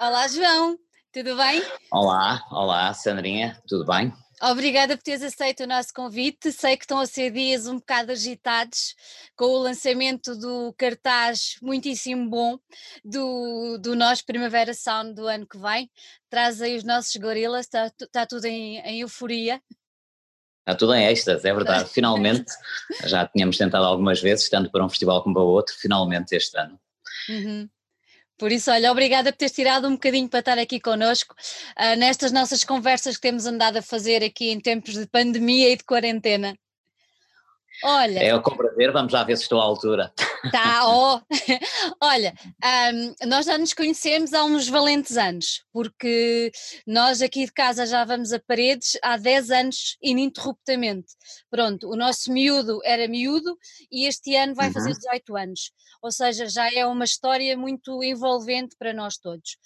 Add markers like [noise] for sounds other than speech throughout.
Olá, João, tudo bem? Olá, olá, Sandrinha, tudo bem? Obrigada por teres aceito o nosso convite. Sei que estão a ser dias um bocado agitados com o lançamento do cartaz muitíssimo bom do, do nosso Primavera Sound do ano que vem. Traz aí os nossos gorilas, está, está tudo em, em euforia. Está tudo em êxtase, é verdade. Finalmente, [laughs] já tínhamos tentado algumas vezes, tanto para um festival como para outro, finalmente este ano. Uhum. Por isso, olha, obrigada por teres tirado um bocadinho para estar aqui connosco uh, nestas nossas conversas que temos andado a fazer aqui em tempos de pandemia e de quarentena. Olha. É com prazer, vamos lá ver se estou à altura. Tá, ó. Oh. [laughs] Olha, um, nós já nos conhecemos há uns valentes anos, porque nós aqui de casa já vamos a paredes há 10 anos ininterruptamente. Pronto, o nosso miúdo era miúdo e este ano vai uhum. fazer 18 anos, ou seja, já é uma história muito envolvente para nós todos.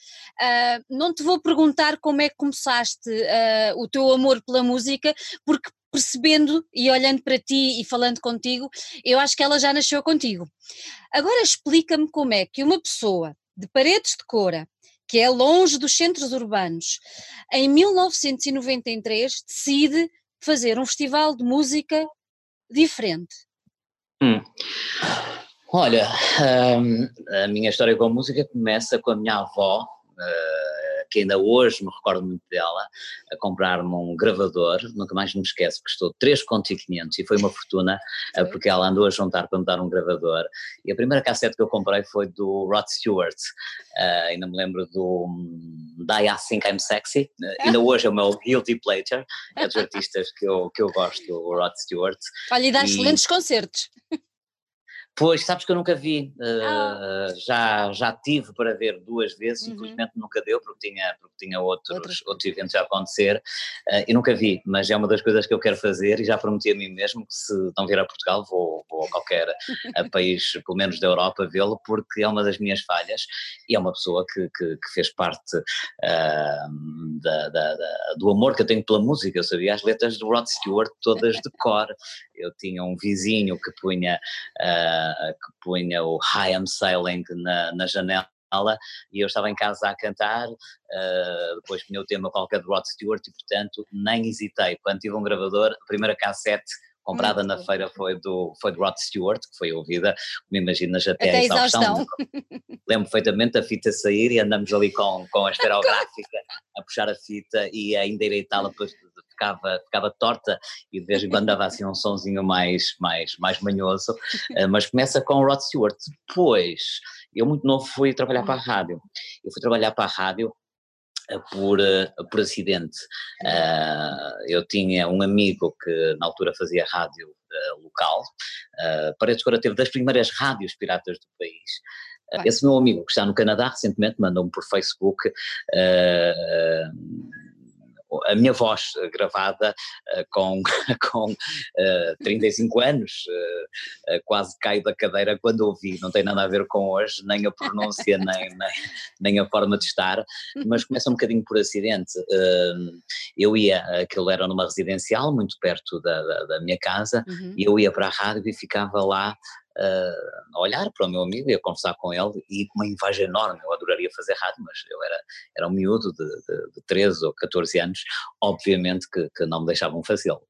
Uh, não te vou perguntar como é que começaste uh, o teu amor pela música, porque percebendo e olhando para ti e falando contigo, eu acho que ela já nasceu contigo. Agora explica-me como é que uma pessoa de Paredes de Cora, que é longe dos centros urbanos, em 1993 decide fazer um festival de música diferente. Hum. Olha, hum, a minha história com a música começa com a minha avó, uh, que ainda hoje me recordo muito dela, a comprar-me um gravador, nunca mais me esqueço, custou 3,500 e foi uma fortuna, eh, porque ela andou a juntar para me dar um gravador. E a primeira cassete que eu comprei foi do Rod Stewart, uh, ainda me lembro do um, Die I Think I'm Sexy, uh, ainda hoje é o meu guilty pleasure, é dos artistas que eu, que eu gosto, o Rod Stewart. Olha, e dá e... excelentes concertos. Pois, sabes que eu nunca vi, uh, já, já tive para ver duas vezes, uhum. infelizmente nunca deu porque tinha, porque tinha outros, outros. outros eventos a acontecer uh, e nunca vi, mas é uma das coisas que eu quero fazer e já prometi a mim mesmo que se não vier a Portugal vou, vou a qualquer a [laughs] país, pelo menos da Europa, vê-lo porque é uma das minhas falhas e é uma pessoa que, que, que fez parte uh, da, da, da, do amor que eu tenho pela música, eu sabia as letras do Rod Stewart todas de cor, eu tinha um vizinho que punha que punha o High I'm Sailing na, na janela e eu estava em casa a cantar, uh, depois punha o tema qualquer de Rod Stewart e portanto nem hesitei, quando tive um gravador, a primeira cassete comprada na feira foi do, foi do Rod Stewart, que foi ouvida, como imaginas, até, até a exaustão. [laughs] Lembro perfeitamente a fita sair e andamos ali com, com a [laughs] esferográfica a puxar a fita e a endireitá-la ficava, ficava torta e de vez em quando dava assim um sonzinho mais, mais, mais manhoso, eh, mas começa com o Rod Stewart. Depois, eu muito novo fui trabalhar para a rádio. Eu fui trabalhar para a rádio eh, por, eh, por acidente. Uh, eu tinha um amigo que na altura fazia rádio uh, local, uh, Paredes Cora teve das primeiras rádios piratas do país. esse meu amigo que está no Canadá recentemente mandou-me por Facebook a minha voz gravada uh, com, [laughs] com uh, eh, 35 anos, quase caio da cadeira quando ouvi, não tem nada a ver com hoje, nem a pronúncia, [laughs] nem, nem, nem, a forma de estar, mas começa um bocadinho por acidente. eu ia, aquilo era numa residencial, muito perto da, da, da minha casa, uhum. e eu ia para a rádio e ficava lá a olhar para o meu amigo e a conversar com ele e com uma inveja enorme, eu adoraria fazer rádio, mas eu era, era um miúdo de, de, de 13 ou 14 anos, obviamente que, que não me deixavam fazê-lo.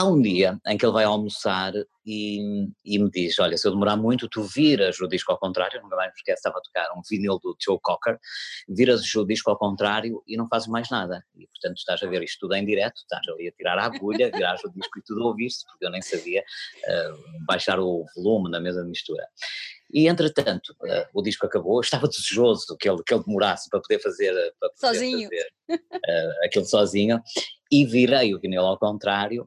Há um dia em que ele vai almoçar e, e, me diz: Olha, se eu demorar muito, tu viras o disco ao contrário. Nunca mais me esquece, estava a tocar um vinil do Joe Cocker, viras o disco ao contrário e não fazes mais nada. E portanto estás a ver isto tudo em direto, estás ali a tirar a agulha, [laughs] virares o disco e tudo ouviste, porque eu nem sabia uh, baixar o volume na mesa de mistura. E entretanto, uh, o disco acabou, eu estava desejoso que ele, que ele demorasse para poder fazer, para poder sozinho. fazer uh, aquilo sozinho, e virei o vinil ao contrário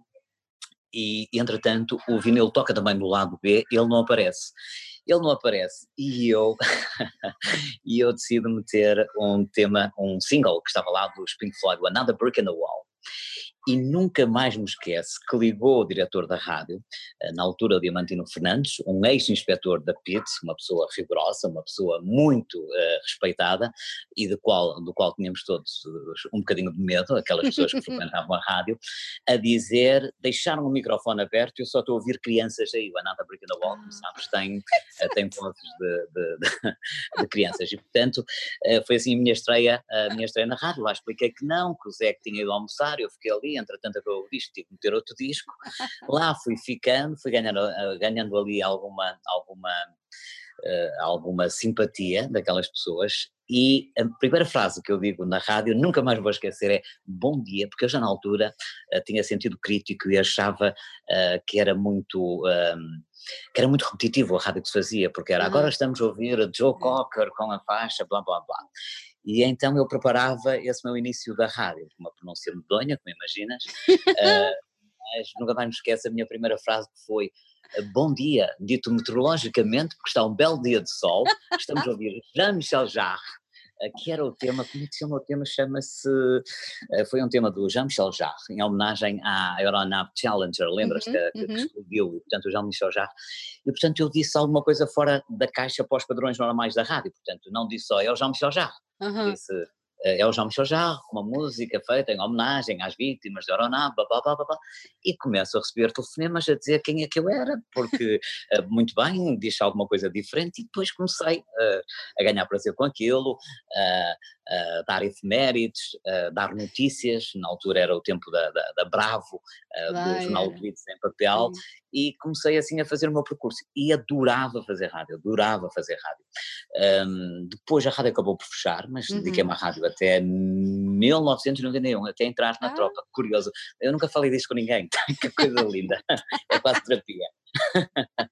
e entretanto o vinil toca também no lado B, ele não aparece. Ele não aparece e eu [laughs] e eu decido meter um tema, um single que estava lá dos Pink Floyd, Another Brick in the Wall. E nunca mais me esquece que ligou o diretor da rádio, eh, na altura o Diamantino Fernandes, um ex-inspetor da PIT, uma pessoa rigorosa, uma pessoa muito uh, respeitada e do qual, do qual tínhamos todos um bocadinho de medo, aquelas pessoas que frequentavam a rádio, a dizer, deixaram o microfone aberto, eu só estou a ouvir crianças aí, o Anata Breaking the Wall, como sabes, tem, [laughs] eh, tem pontos de, de, de, [laughs] de, crianças. E portanto foi assim a minha estreia, a minha estreia na rádio, lá expliquei que não, que o Zé que tinha ido almoçar, eu fiquei ali, entretanto acabou o disco, tive que meter outro disco, [laughs] lá fui ficando, fui ganhando, eh, ganhando ali alguma, alguma, uh, alguma simpatia daquelas pessoas e a primeira frase que eu digo na rádio, nunca mais vou esquecer, é bom dia, porque eu já na altura uh, tinha sentido crítico e achava uh, que era muito... que era muito repetitivo a rádio que se fazia, porque era uhum. agora estamos a ouvir Joe Cocker com a faixa, blá blá blá. E então eu preparava esse meu início da rádio, uma pronúncia medonha, como imaginas, uh, [laughs] mas nunca mais me esqueço a minha primeira frase que foi bom dia, dito meteorologicamente, porque está um belo dia de sol, estamos a ouvir Jean-Michel Jarre, que era o tema, como é que se chama o tema? Chama-se, eh, foi um tema do Jean-Michel Jarre, em homenagem à aeronave Challenger, lembras-te uhum, que, que, uhum. explodiu, e portanto o Jean-Michel Jarre, e portanto eu disse alguma coisa fora da caixa para os padrões normais da rádio, portanto não disse só é o Jean-Michel Jarre, uhum. disse é o Jean-Michel Jarre, uma música feita em homenagem às vítimas da aeronave, blá, blá, blá, blá, e começo a receber telefonemas a dizer quem é que eu era, porque eh, muito bem, disse alguma coisa diferente, e depois comecei uh, a ganhar prazer com aquilo, uh, uh, dar efemérides, dar notícias, na altura era o tempo da, da, da Bravo, do Jornal de Vídeos em papel, Sim. e comecei assim a fazer o meu percurso, e adorava fazer rádio, adorava fazer rádio. Um, depois a rádio acabou por fechar, mas uhum. dediquei-me à rádio até 1991, até entrar na ah. tropa, curioso, eu nunca falei disso com ninguém, [laughs] que coisa linda, é quase terapia. [laughs]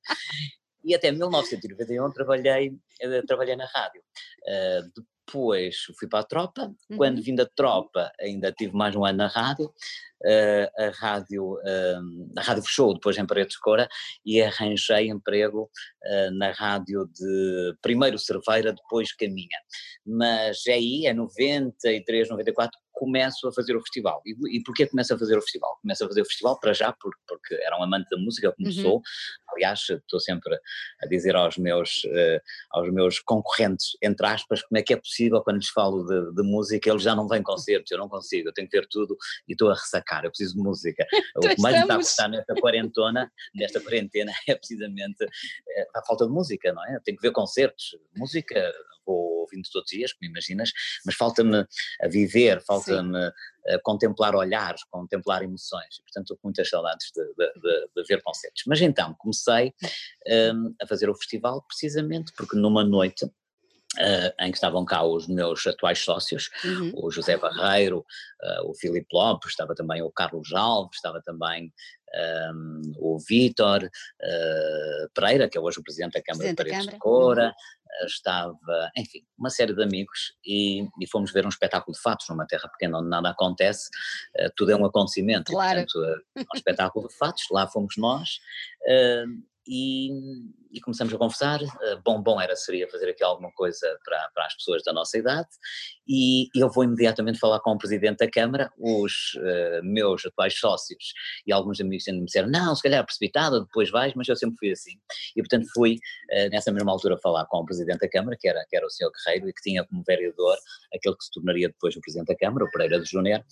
e até 1991 trabalhei, eh, trabalhei na rádio. Uh, depois fui para a tropa, uhum. quando vim da tropa ainda tive mais um ano na rádio, uh, a rádio, uh, a rádio fechou depois em Paredes de Cora e arranjei emprego uh, na rádio de primeiro Cerveira, depois Caminha, mas é aí é 93, 94 começo a fazer o festival. E, e porquê começo a fazer o festival? Começo a fazer o festival para já porque, porque era um amante da música, como uhum. sou. Aliás, estou sempre a dizer aos meus, uh, aos meus concorrentes, entre aspas, como é que é possível quando lhes falo de, de, música, eles já não vêm concertos, eu não consigo, eu tenho que ver tudo e estou a ressacar, eu preciso de música. [laughs] o que mais me está a custar nesta quarentena, nesta [laughs] quarentena é precisamente a falta de música, não é? Eu tenho que ver concertos, música vou ouvindo todos os dias, como imaginas, mas falta-me a viver, falta-me contemplar olhares, contemplar emoções, e portanto estou com muitas saudades de, de, de, de ver concertos. Mas então comecei um, a fazer o festival precisamente porque numa noite Uh, em que estavam cá os meus atuais sócios, uhum. o José Barreiro, uh, o Filipe Lopes, estava também o Carlos Alves, estava também um, o Vítor uh, Pereira, que é hoje o Presidente da Câmara Presidente de Paredes de Cora. Estava, enfim, uma série de amigos e, e, fomos ver um espetáculo de fatos numa terra pequena onde nada acontece, tudo é um acontecimento, claro. E, portanto, um espetáculo de fatos, lá fomos nós, e, e, começamos a conversar. Uh, bom, era seria fazer aqui alguma coisa para, para as pessoas da nossa idade, e eu vou imediatamente falar com o presidente da Câmara. Os uh, meus atuais sócios e alguns amigos me disseram: Não, se calhar precipitado, depois vais, mas eu sempre fui assim. E portanto fui uh, nessa mesma altura falar com o presidente da Câmara, que era, que era o senhor Guerreiro, e que tinha como vereador aquele que se tornaria depois o presidente da Câmara, o Pereira de Júnior,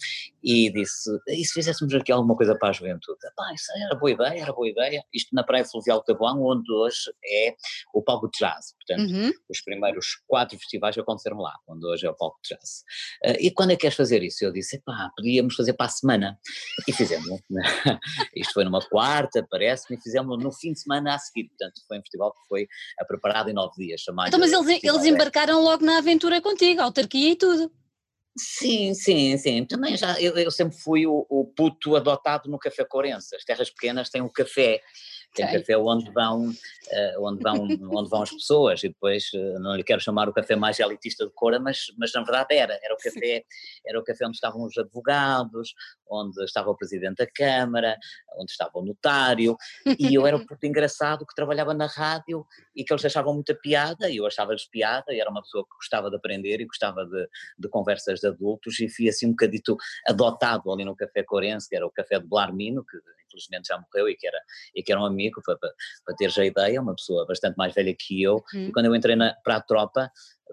e disse: E se fizéssemos aqui alguma coisa para a juventude? Pá, isso era boa ideia, era boa ideia. Isto na Praia Fluvial de Taboão, onde hoje é o palco de jazz. Portanto, uhum. os primeiros quatro festivais aconteceram lá, onde hoje é o palco de jazz. Uh, e quando é que queres fazer isso? Eu disse, pá, podíamos fazer para a semana. E fizemos. [laughs] Isto foi numa quarta, parece-me, e fizemos no fim de semana a seguir. Portanto, foi um festival que foi preparado em nove dias. Então, mas eles, eles embarcaram logo na aventura contigo, autarquia e tudo. Sim, sim, sim. Também já, eu, eu sempre fui o, o, puto adotado no Café Corense. As terras pequenas têm o café tem café onde vão, uh, onde, vão, [laughs] onde vão as pessoas, e depois uh, não lhe quero chamar o café mais elitista de Cora, mas, mas na verdade era, era o café, era o café onde estavam os advogados, onde estava o presidente da Câmara, onde estava o notário, e eu era o [laughs] puto engraçado que trabalhava na rádio e que eles achavam muita piada, e eu achava-lhes piada, e era uma pessoa que gostava de aprender e gostava de, de conversas de adultos, e fui assim um bocadito adotado ali no Café Corense, que era o café de Blarmino, que infelizmente já morreu e que era, e que era um amigo, para, para, para ter já ideia, uma pessoa bastante mais velha que eu, uhum. e quando eu entrei na, para a tropa,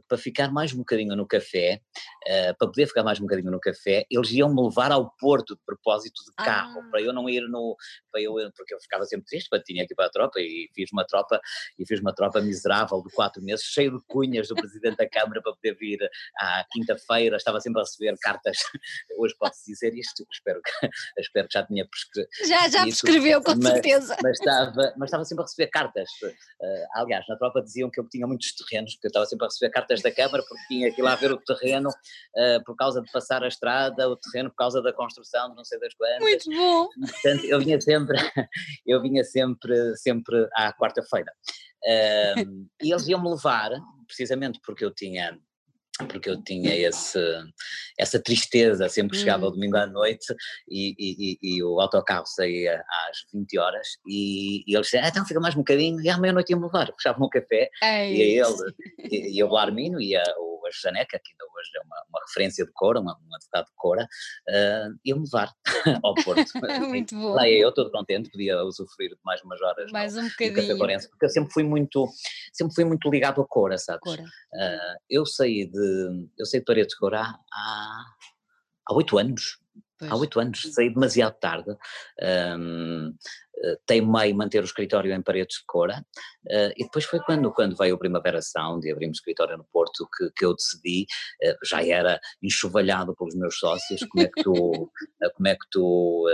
para ficar mais um bocadinho no café, uh, para poder ficar mais um bocadinho no café, eles iam-me levar ao Porto de propósito de carro, ah. para eu não ir no, para eu, porque eu ficava sempre triste, para tinha aqui para a tropa e fiz uma tropa, e fiz uma tropa miserável de quatro meses, cheio de cunhas do Presidente da Câmara para poder vir à quinta-feira, estava sempre a receber cartas, [laughs] hoje pode-se dizer isto, espero que, [laughs] espero que já tinha prescrevido. Já, já prescreveu, com mas, certeza. Mas estava, mas estava sempre a receber cartas, uh, aliás, na tropa diziam que eu tinha muitos terrenos, porque eu estava sempre a receber cartas cartas da Câmara porque tinha que ir lá ver o terreno uh, por causa de passar a estrada, o terreno por causa da construção de não sei das quantas. Muito bom! Portanto, eu vinha sempre, [laughs] eu vinha sempre, sempre à quarta-feira. Uh, e eles iam-me levar, precisamente porque eu tinha porque eu tinha esse, essa tristeza sempre que chegava o hum. domingo à noite e, e, e, e, o autocarro saía às 20 horas e, eles diziam, ah, então fica mais um bocadinho e à meia-noite ia-me levar, fechavam um café é e a ele, e, e o Armino e a, o a Janeca, que ainda hoje é uma, uma referência de Cora, uma, um advogado de Cora, uh, ia-me levar ao Porto. [laughs] Muito bom. Lá eu todo contente, podia usufruir de mais umas horas mais no, um bocadinho. Porque eu sempre fui muito, sempre fui muito ligado a Cora, sabes? Cora. Uh, eu saí de, eu saí de Paredes de Cora há, há oito anos. Pois. Há oito anos, saí demasiado tarde, um, eh, teimei manter o escritório em paredes de cora, uh, e depois foi quando, quando veio o Primavera Sound e abrimos escritório no Porto que, que eu decidi, uh, já era enxovalhado pelos meus sócios, como é que tu, [laughs] como é que tu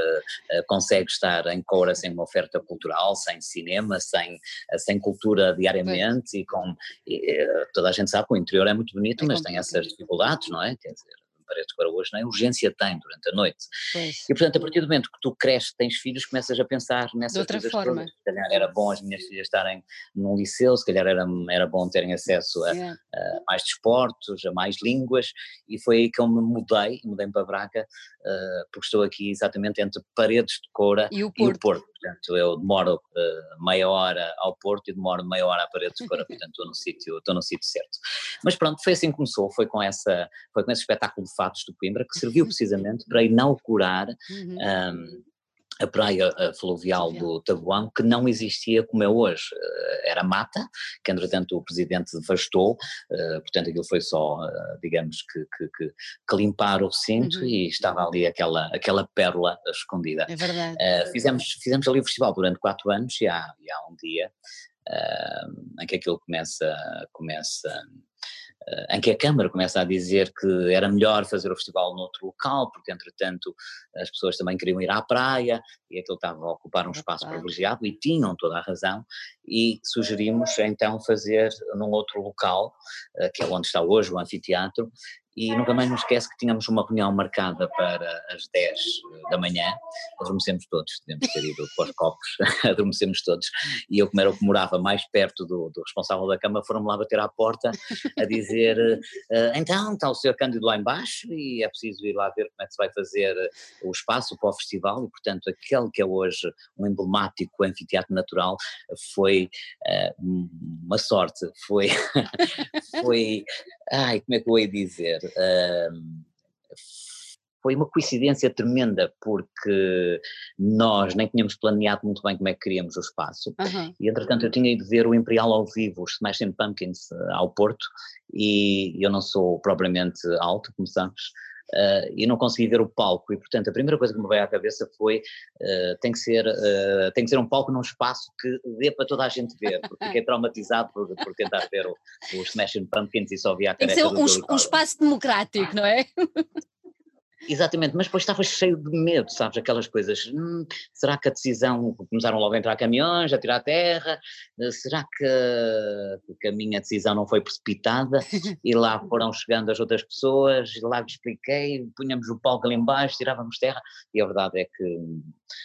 consegues estar em cora sem uma oferta cultural, sem cinema, sem, sem cultura diariamente, e com, e, toda a gente sabe que o interior é muito bonito, é mas tem essas dificuldades, não é? Quer dizer, paredes para hoje, não é? Urgência tem durante a noite. Pois. E portanto, a partir do momento que tu cresces, tens filhos, começas a pensar nessas de outra forma. todas. Se calhar era bom as minhas filhas estarem num liceu, se calhar era, era bom terem acesso a, yeah. a mais desportos, a mais línguas, e foi aí que eu me mudei, mudei-me para Braga, porque estou aqui exatamente entre paredes de Coura e o Porto. E o Porto. Portanto, eu demoro uh, meia hora ao Porto e demoro meia hora à parede de Coura, [laughs] portanto estou no sítio, estou no sítio certo. Mas pronto, foi assim que começou, foi com essa, foi com esse espetáculo de fatos do Coimbra que serviu [laughs] precisamente para inaugurar uhum. um, a praia fluvial do Tabuão, que não existia como é hoje. Eh, era mata, que entretanto o presidente devastou, eh, portanto aquilo foi só, eh, digamos, que, que, que, que limpar o recinto uhum. e estava ali aquela, aquela pérola escondida. É verdade. Uh, fizemos, fizemos ali o festival durante quatro anos e há, e há um dia uh, em que aquilo começa, começa em que a Câmara começa a dizer que era melhor fazer o festival noutro local, porque entretanto as pessoas também queriam ir à praia e aquilo estava a ocupar um espaço privilegiado e tinham toda a razão. E sugerimos então fazer num outro local, eh, que é onde está hoje o anfiteatro, e nunca mais nos esquece que tínhamos uma reunião marcada para as 10 da manhã, adormecemos todos, devemos ter ido para os copos, [laughs] adormecemos todos, e eu como era o que morava mais perto do, do responsável da cama, foram-me lá bater à porta a dizer, uh, então está o senhor Cândido lá embaixo e é preciso ir lá ver como é que se vai fazer o espaço para o festival, e portanto aquele que é hoje um emblemático anfiteatro natural foi uma sorte, foi, [laughs] foi, ai como é que eu ia dizer, foi uma coincidência tremenda porque nós nem tínhamos planeado muito bem como é que queríamos o espaço uhum. e entretanto eu tinha ido ver o Imperial ao vivo, os Smashing Pumpkins eh, ao Porto e eu não sou propriamente alto, como sabes, uh, e não consegui ver o palco. E portanto a primeira coisa que me veio à cabeça foi uh, tem que ser uh, tem que ser um palco num espaço que dê para toda a gente ver. Porque fiquei [laughs] traumatizado por, por tentar ver o, os Smashing Pumpkins e só via a Tem que ser um, um espaço democrático, não é? [laughs] Exatamente, mas depois estava cheio de medo, sabes? Aquelas coisas. Hum, será que a decisão. Começaram logo a entrar caminhões, a tirar terra. Eh, será que, que a minha decisão não foi precipitada? E lá [laughs] foram chegando as outras pessoas, e lá lhe expliquei, punhamos o palco ali embaixo, tirávamos terra. E a verdade é que.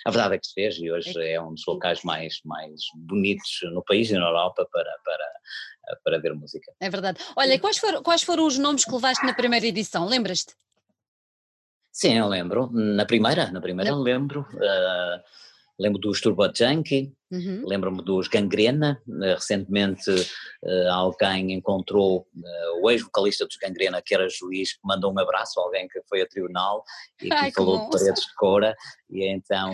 A verdade é que se fez, e hoje é um dos locais mais, mais bonitos no país e na Europa para, para, para ver música. É verdade. Olha, quais foram, quais foram os nomes que levaste na primeira edição? Lembras-te? Sim, eu lembro. Na primeira, na primeira Lem lembro. Uh, lembro dos Turbo Junkie, uhum. lembro-me dos Gangrena. Uh, recentemente uh, alguém encontrou o ex-vocalista dos Gangrena, que era juiz, que mandou um abraço a alguém que foi a tribunal e que Ai, falou de paredes de cora. E então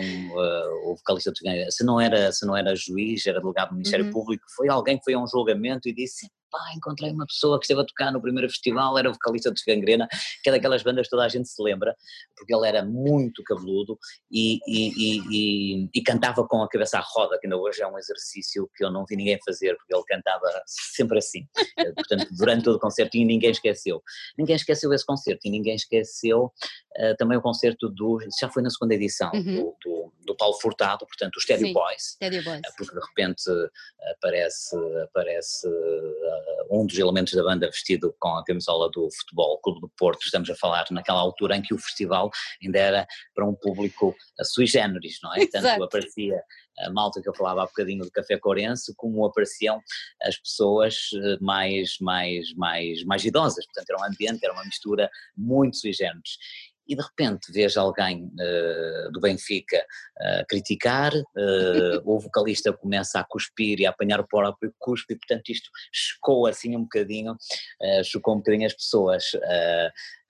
o vocalista dos Gangrena, se não era, se não era juiz, era delegado do Ministério uhum. Público, foi alguém que foi a um julgamento e disse pá, encontrei uma pessoa que esteve a tocar no primeiro festival, era o vocalista de Gangrena, que é daquelas bandas que toda a gente se lembra, porque ele era muito cabeludo e, e, e, e, cantava com a cabeça à roda, que ainda hoje é um exercício que eu não vi ninguém fazer, porque ele cantava sempre assim, eh, portanto, durante todo o concerto e ninguém esqueceu. Ninguém esqueceu esse concerto e ninguém esqueceu uh, também o concerto do, já foi na segunda edição, uhum. do, do, do, Paulo Furtado, portanto, os Teddy Boys, Boys, uh, porque de repente aparece, aparece um dos elementos da banda vestido com a camisola do Futebol Clube do Porto, estamos a falar naquela altura em que o festival ainda era para um público sui generis, não é? [laughs] Tanto aparecia a malta que eu falava há bocadinho do Café Corense, como apareciam as pessoas eh, mais, mais, mais, mais idosas, portanto era um ambiente, era uma mistura muito sui generis e de repente vejo alguém uh, do Benfica uh, criticar, uh, o vocalista começa a cuspir e a apanhar o próprio cuspe, e portanto isto chocou assim um bocadinho, chocou um bocadinho as pessoas.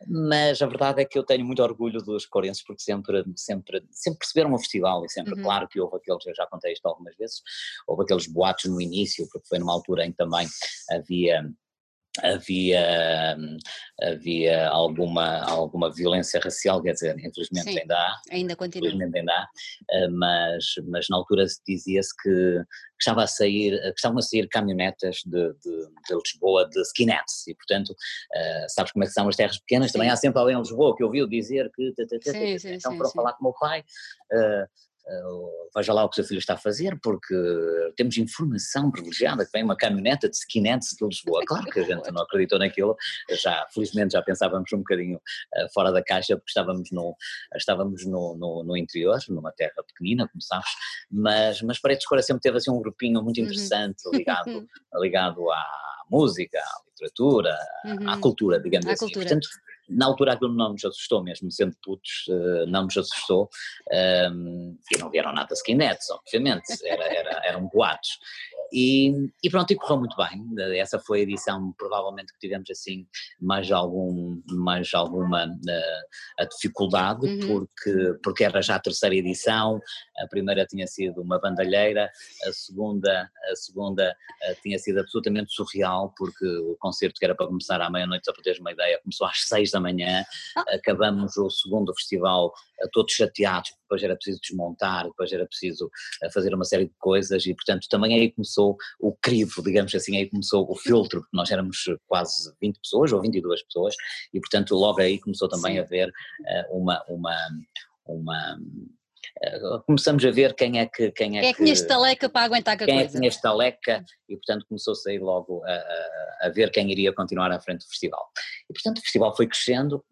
mas a verdade é que eu tenho muito orgulho dos corenses porque sempre, sempre, sempre perceberam o festival e sempre, uhum. claro que houve aqueles, eu já contei isto algumas vezes, houve aqueles boatos no início, porque foi numa altura em que também havia havia, havia alguma, alguma violência racial, quer dizer, infelizmente Sim, ainda há. Ainda continua. Infelizmente ainda há, eh, mas, mas na altura dizia-se que, que, estava a sair, que estavam a sair caminhonetas de, de, de Lisboa de skinheads e portanto, uh, sabes como é que são as terras pequenas, também há sempre alguém em Lisboa que ouviu dizer que, sim, sim, então foram falar com o meu pai, uh, veja lá o que o seu filho está a fazer, porque temos informação privilegiada que vem uma caminhoneta de skinheads de Lisboa. Claro que a gente não acreditou naquilo, já, felizmente já pensávamos um bocadinho uh, fora da caixa, porque estávamos, no, estávamos no, no, no, interior, numa terra pequenina, como sabes, mas, mas Paredes de Cora sempre teve assim um grupinho muito uhum. interessante uhum. ligado, [laughs] ligado à música, à literatura, uhum. à cultura, digamos à assim. Cultura. Portanto, na altura aquilo não nos assustou mesmo, sendo putos, uh, não nos assustou, e não vieram nada skinheads, obviamente, era, era, eram boatos. E, e, pronto, e correu muito bem. Essa foi a edição, provavelmente, que tivemos assim mais, algum, mais alguma uh, dificuldade, uhum. porque, porque era já a terceira edição, a primeira tinha sido uma bandalheira, a segunda, a segunda uh, tinha sido absolutamente surreal, porque o concerto que era para começar à meia-noite, só para teres uma ideia, começou às seis da manhã, ah. acabamos o segundo festival uh, todos chateados, depois era preciso desmontar, depois era preciso fazer uma série de coisas e, portanto, também aí começou o crivo, digamos assim, aí começou o filtro, porque nós éramos quase 20 pessoas ou 22 pessoas e, portanto, logo aí começou também Sim. a haver uh, uma, uma, uma começamos a ver quem é que quem é, quem é que, tinha estaleca para aguentar a quem coisa. é que tinha estaleca e portanto começou a sair logo a, a, a, ver quem iria continuar à frente do festival e portanto o festival foi crescendo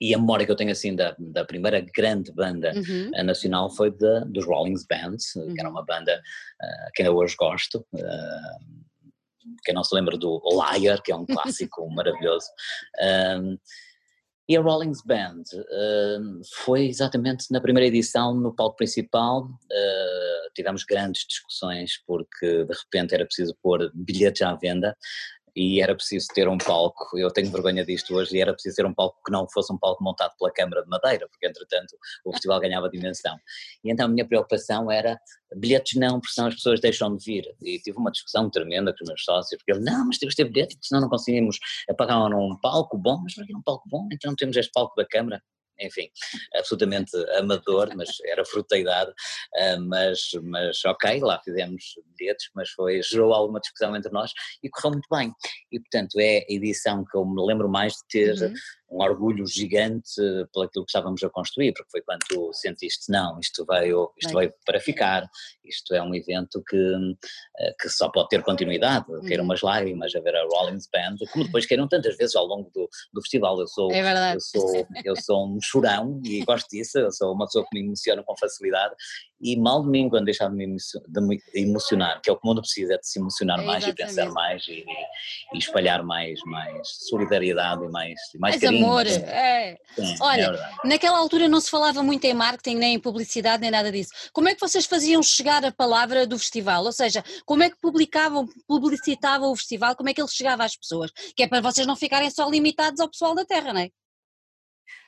e a memória que eu tenho assim da, da primeira grande banda uhum. Eh, nacional foi de, dos Rollings Bands, uhum. que era uhum. uma banda uh, que ainda hoje gosto. Uh, quem não se lembra do Liar, que é um clássico [laughs] maravilhoso. Um, e a Rollings Band uh, foi exatamente na primeira edição no palco principal. Uh, tivemos grandes discussões porque de repente era preciso pôr bilhetes à venda e era preciso ter um palco, eu tenho vergonha disto hoje, e era preciso ter um palco que não fosse um palco montado pela Câmara de Madeira, porque entretanto o festival ganhava dimensão. E então a minha preocupação era, bilhetes não, porque senão as pessoas deixam de vir. E tive uma discussão tremenda com os meus sócios, porque eles, não, mas temos de ter bilhetes, senão não conseguimos pagar um palco bom, mas para que um palco bom? Então não temos este palco da Câmara enfim, absolutamente amador, mas era fruto da idade, ah, mas, mas ok, lá fizemos bilhetes, mas foi, gerou alguma discussão entre nós e correu muito bem. E portanto é a edição que eu me lembro mais de ter uhum. Um orgulho gigante pelo aquilo que estávamos a construir, porque foi quando tu sentiste, não, isto veio, isto veio para ficar, isto é um evento que, eh, que só pode ter continuidade, uhum. queiram umas lágrimas a ver a Rollins Band, como depois queiram tantas vezes ao longo do, do festival, eu sou, é eu, sou, eu sou um chorão e gosto disso, eu sou uma pessoa que me emociona com facilidade e mal de mim quando deixar de me emocionar, que é o que o mundo precisa, é de se emocionar é mais e pensar mais e, e, espalhar mais, mais solidariedade e mais, mais, mais carinho. amor, é. Sim, Olha, é naquela altura não se falava muito em marketing, nem em publicidade, nem nada disso. Como é que vocês faziam chegar a palavra do festival? Ou seja, como é que publicavam, publicitavam o festival, como é que ele chegava às pessoas? Que é para vocês não ficarem só limitados ao pessoal da terra, não é?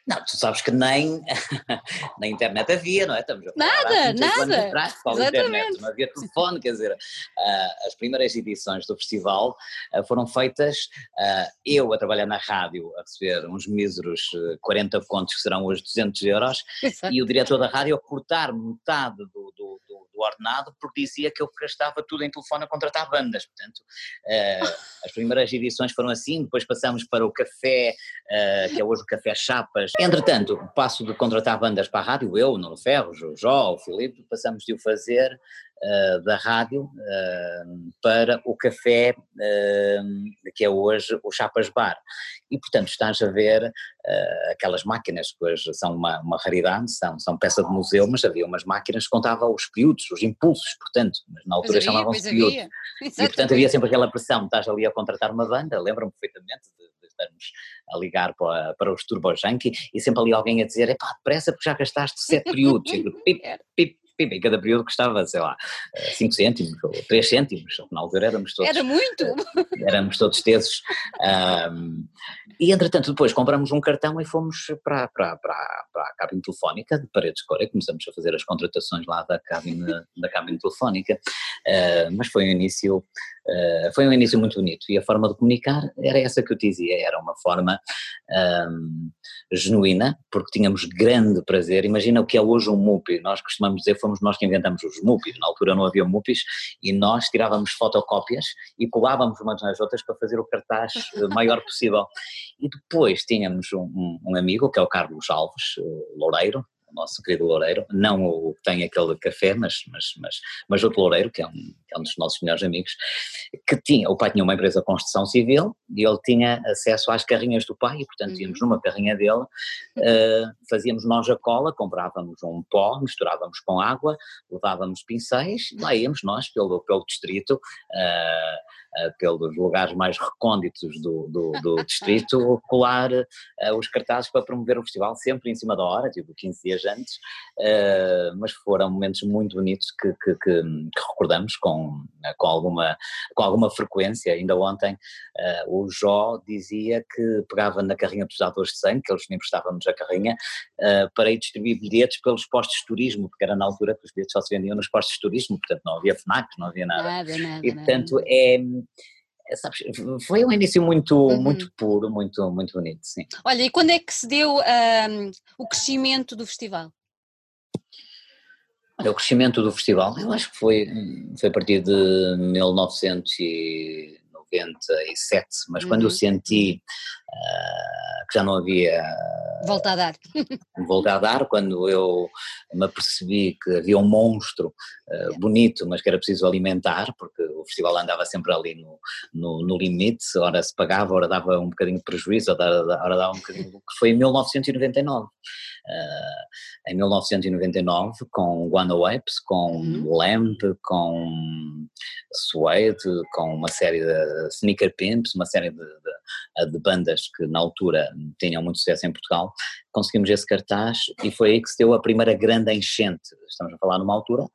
Não, tu sabes que nem [laughs] na internet havia, não é? Estamos a nada, nada. Atrás, internet, não havia telefone, quer dizer, uh, as primeiras edições do festival uh, foram feitas, uh, eu a trabalhar na rádio, a receber uns míseros 40 contos, que serão hoje 200 euros, Exato. e o diretor da rádio a cortar metade do, do, do, do, ordenado porque dizia que eu gastava tudo em telefone a contratar bandas, portanto, as primeiras edições foram assim, depois passamos para o café, que é hoje o Café Chapas, Entretanto, passo de contratar bandas para a rádio, eu, Nuno Ferros, o Jó, o Filipe, passamos de o fazer uh, da rádio uh, para o café uh, que é hoje o Chapas Bar. E, portanto, estás a ver aquelas máquinas que hoje são uma, uma, raridade, são, são peça de museu, mas havia umas máquinas que contavam os períodos, os impulsos, portanto, mas na altura chamavam-se períodos. E, portanto, havia sempre aquela pressão, estás ali a contratar uma banda, lembro-me perfeitamente de estamos a ligar para, para os Turbo Junkie e sempre ali alguém a dizer, epá, depressa porque já gastaste sete [laughs] períodos, pip, pip, em cada período custava, sei lá, 5 eh, cêntimos ou 3 cêntimos, na altura éramos todos... Era muito! Eh, éramos todos tesos. Um, e entretanto depois compramos um cartão e fomos para, para, para, para a cabine telefónica de Paredes Cora e começamos a fazer as contratações lá da cabine, da cabine telefónica, uh, mas foi um início Uh, foi um início muito bonito e a forma de comunicar era essa que eu te dizia, era uma forma um, genuína, porque tínhamos grande prazer. Imagina o que é hoje um MUPI, nós costumamos dizer fomos nós que inventamos os MUPIs, na altura não havia MUPIs e nós tirávamos fotocópias e colávamos umas nas outras para fazer o cartaz maior possível. E depois tínhamos um, um, amigo, que é o Carlos Alves, Loureiro, nosso querido Loureiro, não o que tem aquele café, mas, mas, mas, mas outro Loureiro, que é, um, que é um dos nossos melhores amigos, que tinha, o pai tinha uma empresa de construção civil e ele tinha acesso às carrinhas do pai e portanto íamos uhum. numa carrinha dele, uh, fazíamos nós a cola, comprávamos um pó, misturávamos com água, levávamos pincéis lá íamos nós pelo, pelo distrito, uh, pelos lugares mais recônditos do, do, do [laughs] distrito, colar os cartazes para promover o festival sempre em cima da hora, tipo 15 dias antes, uh, mas foram momentos muito bonitos que, que, que, que, recordamos com, com, alguma, com alguma frequência. Ainda ontem o Jó dizia que pegava na carrinha dos atores de sangue, que eles me emprestavam-nos a carrinha, para ir distribuir bilhetes pelos postos de turismo, porque era na altura que os bilhetes só se vendiam nos postos de turismo, portanto não havia FNAC, não havia nada. nada, nada e portanto nada. é Sabes, foi um início muito, uhum. muito puro, muito, muito bonito, sim. Olha, e quando é que se deu um, o crescimento do festival? Olha, o crescimento do festival, eu acho que foi, foi a partir de 1997, mas uhum. quando eu uhum. senti uh, que já não havia Volta a dar. [laughs] Volta a dar, quando eu me apercebi que havia um monstro uh, bonito, mas que era preciso alimentar, porque o festival andava sempre ali no, no, no limite, ora se pagava, ora dava um bocadinho de prejuízo, ora, ora dava um bocadinho, que foi em 1999. Em 1999, com One Wipes, com uhum. Lamp, com Suede, com uma série de Sneaker Pimps, uma série de, de, de bandas que na altura tinham muito sucesso em Portugal, conseguimos esse cartaz e foi aí que se deu a primeira grande enchente. Estamos a falar numa altura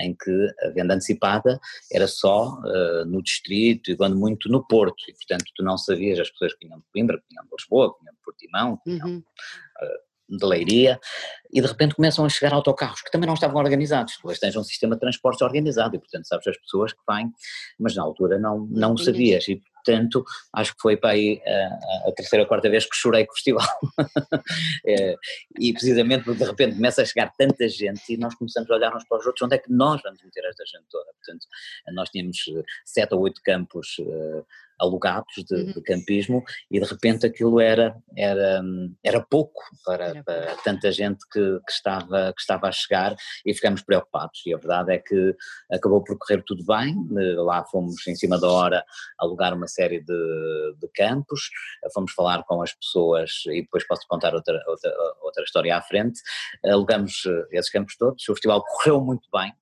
em que a venda antecipada era só uh, no distrito e quando muito no Porto, e portanto tu não sabias, as pessoas que vinham de Coimbra, que vinham de Lisboa, que vinham de Portimão, que vinham uhum. uh, de Leiria, e de repente começam a chegar autocarros que também não estavam organizados, tu hoje tens um sistema de transportes organizado e portanto sabes as pessoas que vêm, mas na altura não, não sabias, e portanto, acho que foi para aí a, a terceira ou quarta vez que chorei com o festival. [laughs] é, e precisamente porque de repente começa a chegar tanta gente e nós começamos a olhar uns para os outros, onde é que nós vamos meter esta gente toda? Portanto, nós tínhamos sete ou oito campos uh, alugados de, uhum. de, campismo e de repente aquilo era, era, era pouco para, para tanta gente que, que, estava, que estava a chegar e ficamos preocupados. E a verdade é que acabou por correr tudo bem, lá fomos em cima da hora alugar uma série de, de campos, fomos falar com as pessoas e depois posso contar outra, outra, outra história à frente, alugamos esses campos todos, o festival correu muito bem,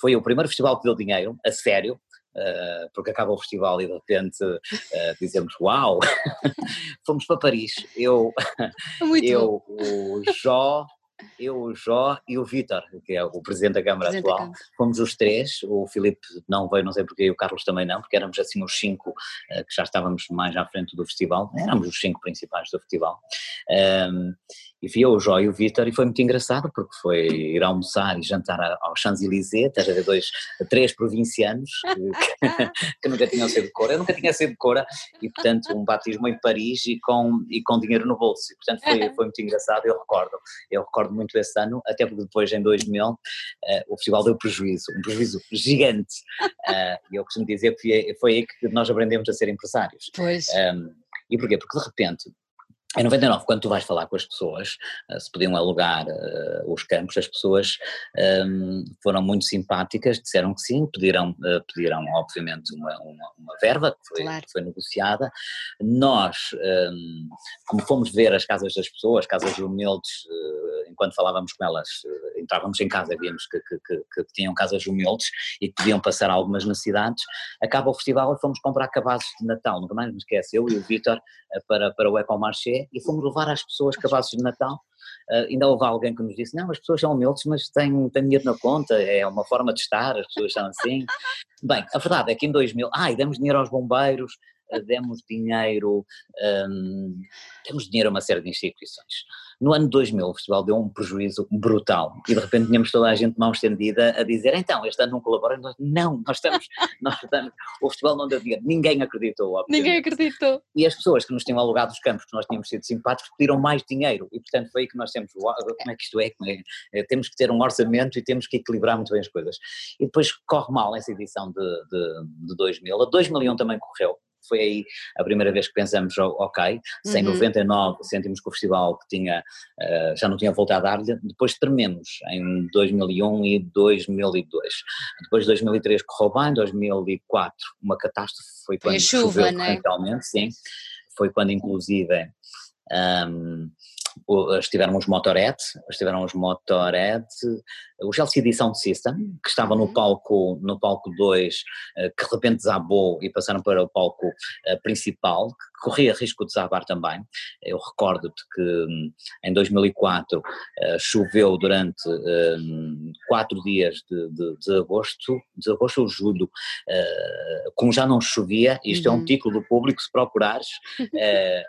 foi o primeiro festival que deu dinheiro, a sério, Uh, porque acaba o festival e de repente uh, dizemos uau, [laughs] fomos para Paris, eu, eu o Jó, eu, o Jó e o Vítor, que é o presidente da Câmara presidente atual, fomos os três, o Filipe não veio, não sei porque, e o Carlos também não, porque éramos assim os cinco uh, que já estávamos mais à frente do festival, éramos os cinco principais do festival. Um, e vi o Jó e o Vitor e foi muito engraçado porque foi ir almoçar e jantar ao Champs-Élysées, estás a ver dois, três provincianos [laughs] que, que, nunca tinham sido de Cora, eu nunca tinha sido de Cora e portanto um batismo em Paris e com, e com dinheiro no bolso e portanto foi, foi muito engraçado, eu recordo, eu recordo muito esse ano, até porque depois em 2000 uh, eh, o festival deu prejuízo, um prejuízo gigante uh, e eu costumo dizer que foi, foi aí que nós aprendemos a ser empresários. Pois. Um, e porquê? Porque de repente em 99, quando tu vais falar com as pessoas, eh, se podiam alugar uh, os campos, as pessoas um, ehm, foram muito simpáticas, disseram que sim, pediram, uh, pediram obviamente uma, uma, uma verba que foi, claro. que foi, negociada. Nós, um, ehm, como fomos ver as casas das pessoas, casas humildes, uh, enquanto falávamos com elas, entrávamos em casa, víamos que, que, que, tinham casas humildes e que podiam passar algumas necessidades. Acaba o festival e fomos comprar cabazes de Natal, nunca mais me esquece, eu e o Vitor, para, para o Ecomarché e fomos levar às pessoas cabazes de Natal. Uh, ainda houve alguém que nos disse: Não, as pessoas são humildes, mas têm, têm dinheiro na conta, é uma forma de estar, as pessoas são assim. [laughs] Bem, a verdade é que em 2000, ah, e demos dinheiro aos bombeiros, uh, demos dinheiro, um, demos dinheiro a uma série de instituições. No ano 2000 o festival deu um prejuízo brutal e de repente tínhamos toda a gente mão estendida a dizer então este ano não colabora, não, nós estamos, [laughs] nós estamos, o festival não deu dinheiro, ninguém acreditou. Obviamente. Ninguém acreditou. E as pessoas que nos tinham alugado os campos, que nós tínhamos sido simpáticos, pediram mais dinheiro e portanto foi aí que nós temos, como é que isto é, é, é, temos que ter um orçamento e temos que equilibrar muito bem as coisas. E depois corre mal essa edição de, de, de 2000, a 2001 também correu, foi aí a primeira vez que pensamos, ok, sem uhum. 99 sentimos que o festival que tinha, uh, já não tinha voltado a dar-lhe, depois trememos em 2001 e 2002. Depois de 2003 correu bem, 2004 uma catástrofe, foi quando foi chuva, choveu né? sim, foi quando inclusive um, estiveram os Motorhead, estiveram os Motorhead, os LCD Sound System, que estavam no uhum. palco, no palco 2, eh, que de repente desabou e passaram para o palco eh, principal, que corria risco de desabar também. Eu recordo-te que hum, em 2004 eh, choveu durante um, quatro dias de, de, de, agosto, de agosto ou julho, como já não chovia, isto uhum. é um uhum. título do público, se procurares,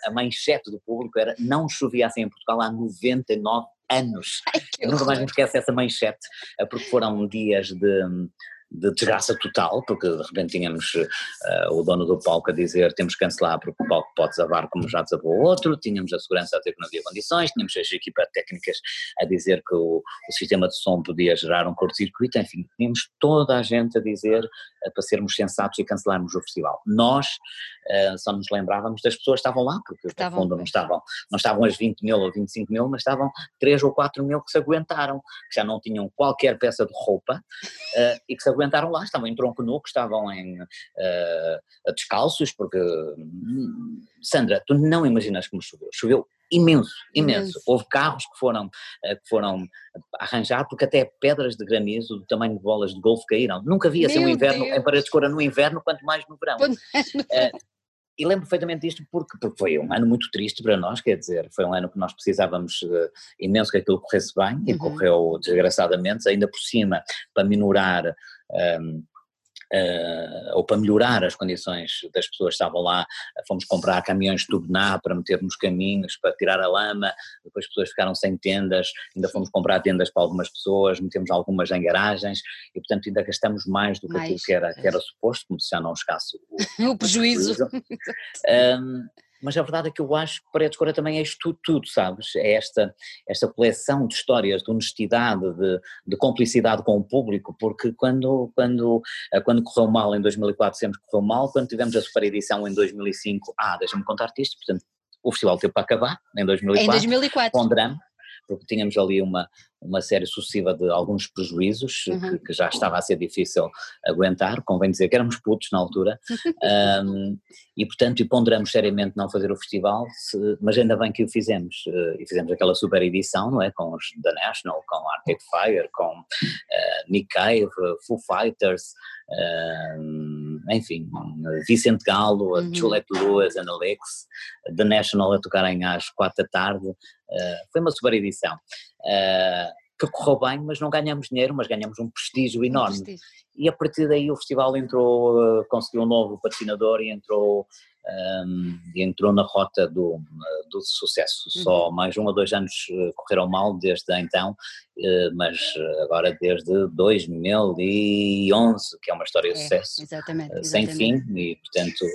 a manchete do público era não chovia assim em Portugal há 99 anos. Ai, nunca mais me esquece essa manchete, porque foram dias de hum, de desgraça total, porque de repente tínhamos uh, o dono do palco a dizer temos que cancelar porque o palco pode desabar como já desabou outro, tínhamos a segurança a dizer que não havia condições, tínhamos as equipas técnicas a dizer que o, o sistema de som podia gerar um curto-circuito, enfim, tínhamos toda a gente a dizer uh, para sermos sensatos e cancelarmos o festival. Nós uh, só nos lembrávamos das pessoas que estavam lá, porque estavam, no fundo não estavam, não estavam as 20 mil ou 25 mil, mas estavam 3 ou 4 mil que se aguentaram, que já não tinham qualquer peça de roupa e que se aguentaram lá, estavam em tronco nu, que estavam em uh, descalços, porque hum, Sandra, tu não imaginas como choveu, choveu imenso, imenso. Houve carros que foram, uh, que foram arranjados porque até pedras de granizo do tamanho de bolas de golfe caíram. Nunca vi assim um inverno Deus. em paredes de cora no inverno, quanto mais no verão. Uh, e lembro perfeitamente disto porque, porque foi um ano muito triste para nós, quer dizer, foi um ano que nós precisávamos uh, imenso que aquilo corresse bem uhum. e correu desgraçadamente, ainda por cima, para minorar um, uh, ou para melhorar as condições das pessoas que estavam lá, fomos comprar caminhões de tubená para meter nos caminhos, para tirar a lama, depois as pessoas ficaram sem tendas, ainda fomos comprar tendas para algumas pessoas, metemos algumas em garagens e portanto ainda gastamos mais do que mais. aquilo que era, que era suposto, como se já não chegasse o, [laughs] o prejuízo. um, [laughs] mas a verdade é que eu acho que Paredes Cora também é isto tudo, sabes? É esta, esta coleção de histórias de honestidade, de, de cumplicidade com o público, porque quando, quando, eh, quando correu mal em 2004 sempre correu mal, quando tivemos a super edição em 2005, ah, deixa-me contar-te isto, portanto o festival teve para acabar em 2004, em 2004. com drama, porque tínhamos ali uma, uma série sucessiva de alguns prejuízos uhum. que, que, já estava a ser difícil aguentar, convém dizer que éramos putos na altura, [laughs] um, e portanto e ponderamos seriamente não fazer o festival, se, mas ainda bem que o fizemos, uh, e fizemos aquela super edição, não é, com os The National, com Arcade Fire, com uh, Nick Cave, Foo Fighters, uh, enfim, Vicente Galo, uhum. Juliette Lewis and Alex, The National a tocarem às quatro da tarde, foi uma super edição. Uh, que correu bem, mas não ganhamos dinheiro, mas ganhamos um prestígio enorme. Um prestígio. E a partir daí o festival entrou, uh, conseguiu um novo patrocinador e entrou, um, entrou na rota do, do sucesso. Uhum. Só mais um ou dois anos correram mal desde então, uh, mas agora desde 2011, que é uma história de é, sucesso, exatamente, sem exatamente. fim, e portanto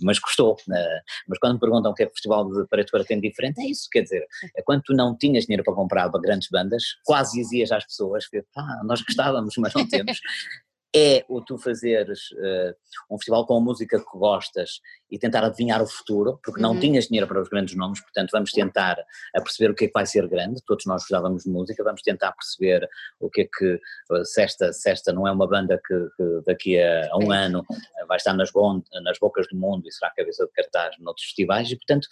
mas gostou. Né? Mas quando me perguntam o que é que o Festival de Paredes Cora tem diferente, é isso, quer dizer, é quando tu não tinhas dinheiro para comprar para grandes bandas, quase dizias às pessoas que ah, nós gostávamos, mas não temos. [laughs] é o tu fazeres uh, um festival com música que gostas e tentar adivinhar o futuro, porque não uhum. tinhas dinheiro para os grandes nomes, portanto vamos tentar a perceber o que é que vai ser grande, todos nós gostávamos de música, vamos tentar perceber o que é que, eh, se esta, se esta não é uma banda que, que daqui a, a, um ano eh, vai estar nas, nas bocas do mundo e será a cabeça de cartaz noutros festivais e portanto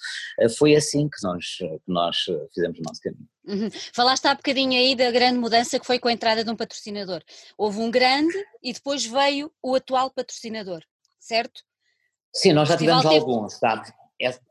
foi assim que nós, que nós fizemos o nosso caminho. Uhum. Falaste há bocadinho aí da grande mudança que foi com a entrada de um patrocinador. Houve um grande e depois veio o atual patrocinador, certo? Sim, nós já tivemos teve... alguns, sabes?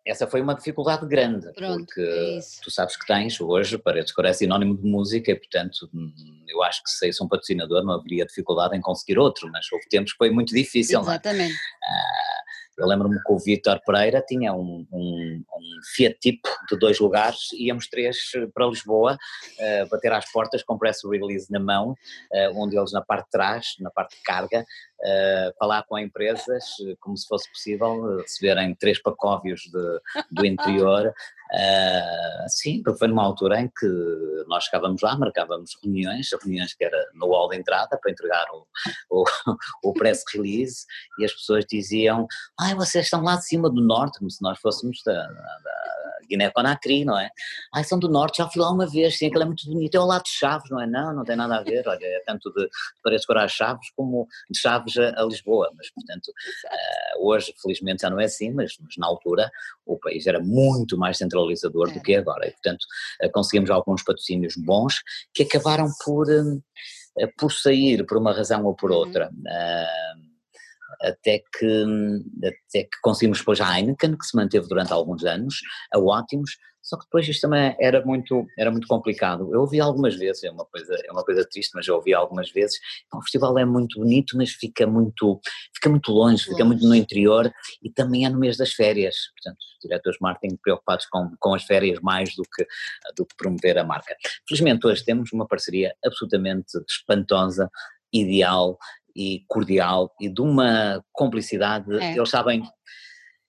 Essa foi uma dificuldade grande, Pronto, porque é tu sabes que tens hoje, Paredes Cora é sinónimo de música e, portanto, hum, eu acho que se saísse um patrocinador não haveria dificuldade em conseguir outro, mas houve tempos que foi muito difícil. É? Exatamente. Ah, eu lembro-me que o Vítor Pereira tinha um, um, um, Fiat Tipo de dois lugares, íamos três para Lisboa, uh, bater às portas com press release na mão, uh, um deles na parte de trás, na parte de carga, uh, falar com empresas, como se fosse possível, receberem três pacóvios de, do interior. Uh, [laughs] sim, porque foi numa altura em que nós chegávamos lá, marcávamos reuniões, reuniões que era no hall de entrada para entregar o, o, [laughs] o press release e as pessoas diziam, ai vocês estão lá de cima do norte, como se nós fôssemos da, da Guiné-Conakry, não é? Ai, são do Norte, já fui lá uma vez, sim, aquilo é muito bonito, é ao lado de Chaves, não é? Não, não tem nada a ver, olha, é tanto de, de Paredes Chaves como de Chaves a, a Lisboa, mas portanto, uh, hoje felizmente já não é assim, mas, mas, na altura o país era muito mais centralizador é. do que agora e portanto uh, conseguimos alguns patrocínios bons que acabaram por, uh, por sair por uma razão ou por uhum. outra. Uhum até que, até que conseguimos depois a Heineken, que se manteve durante alguns anos, a Ótimos, só que depois isto também era muito, era muito complicado. Eu ouvi algumas vezes, é uma coisa, é uma coisa triste, mas eu ouvi algumas vezes, o festival é muito bonito, mas fica muito, fica muito longe, fica muito no interior e também é no mês das férias. Portanto, os diretores de marketing preocupados com, com as férias mais do que, do que promover a marca. Felizmente hoje temos uma parceria absolutamente espantosa, ideal, e cordial e de uma complicidade. É. Eles sabem.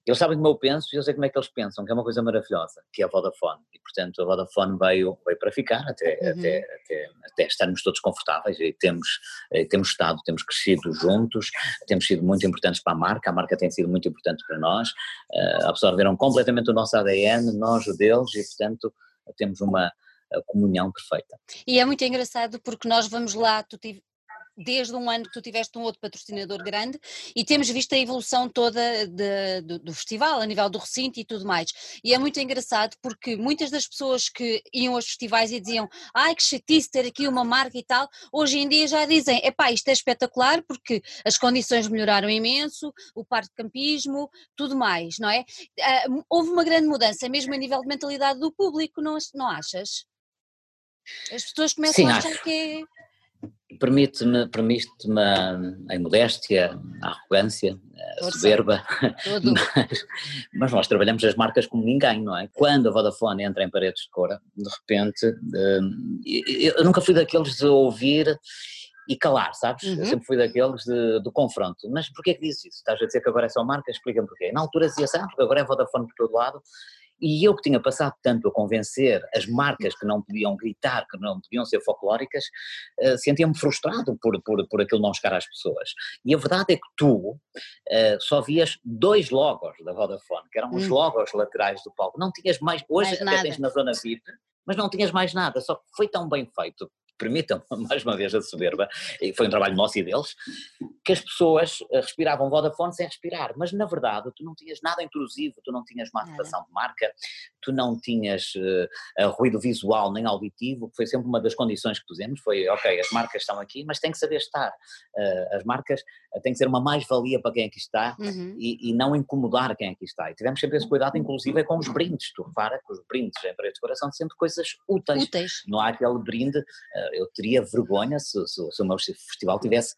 Eles sabem como eu penso e eu sei como é que eles pensam, que é uma coisa maravilhosa, que é a Vodafone. E, portanto, a Vodafone veio, veio para ficar, até, uhum. até, até, até, estarmos todos confortáveis e temos, e temos estado, temos crescido juntos, temos sido muito importantes para a marca, a marca tem sido muito importante para nós, uh, absorveram completamente o nosso ADN, nós o deles, e, portanto, temos uma comunhão perfeita. E é muito engraçado porque nós vamos lá, tu desde um ano que tu tiveste um outro patrocinador grande e temos visto a evolução toda de, do, do, festival, a nível do recinto e tudo mais. E é muito engraçado porque muitas das pessoas que iam aos festivais e diziam ai que chatice ter aqui uma marca e tal, hoje em dia já dizem, epá, isto é espetacular porque as condições melhoraram imenso, o parque de campismo, tudo mais, não é? Uh, houve uma grande mudança, mesmo a nível de mentalidade do público, não, não achas? As pessoas começam Sim, a achar acho. que é permite-me permite a imodéstia, a arrogância, a soberba, [laughs] mas, mas, nós trabalhamos as marcas como ninguém, não é? Quando a Vodafone entra em paredes de cora, de repente, hum, eu nunca fui daqueles de ouvir e calar, sabes? Uhum. Eu sempre fui daqueles de, do confronto. Mas porquê que dizes isso? Estás a dizer que agora é só marca? Explica-me porquê. Na altura dizia-se, ah, porque agora é Vodafone por todo lado. E eu que tinha passado tanto a convencer as marcas que não podiam gritar, que não podiam ser folclóricas, uh, sentia-me frustrado por, por, por aquilo não chegar às pessoas. E a verdade é que tu uh, só vias dois logos da Vodafone, que eram os hum. logos laterais do palco. Não tinhas mais, hoje mais até nada. tens na zona VIP, mas não tinhas mais nada, só que foi tão bem feito permitam [laughs] mais uma vez a soberba, e foi um trabalho nosso e deles, que as pessoas eh, respiravam Vodafone sem respirar, mas na verdade tu não tinhas nada intrusivo, tu não tinhas uma ativação de marca, tu não tinhas uh, ruído visual nem auditivo, que foi sempre uma das condições que pusemos, foi ok, as marcas estão aqui, mas tem que saber estar, uh, as marcas uh, têm que ser uma mais-valia para quem aqui está uhum. e, e, não incomodar quem aqui está, e tivemos sempre esse cuidado, inclusive com os brindes, tu repara que os brindes em parede de coração são sempre coisas úteis, úteis. não há aquele brinde eu teria vergonha se, se, se, o meu festival tivesse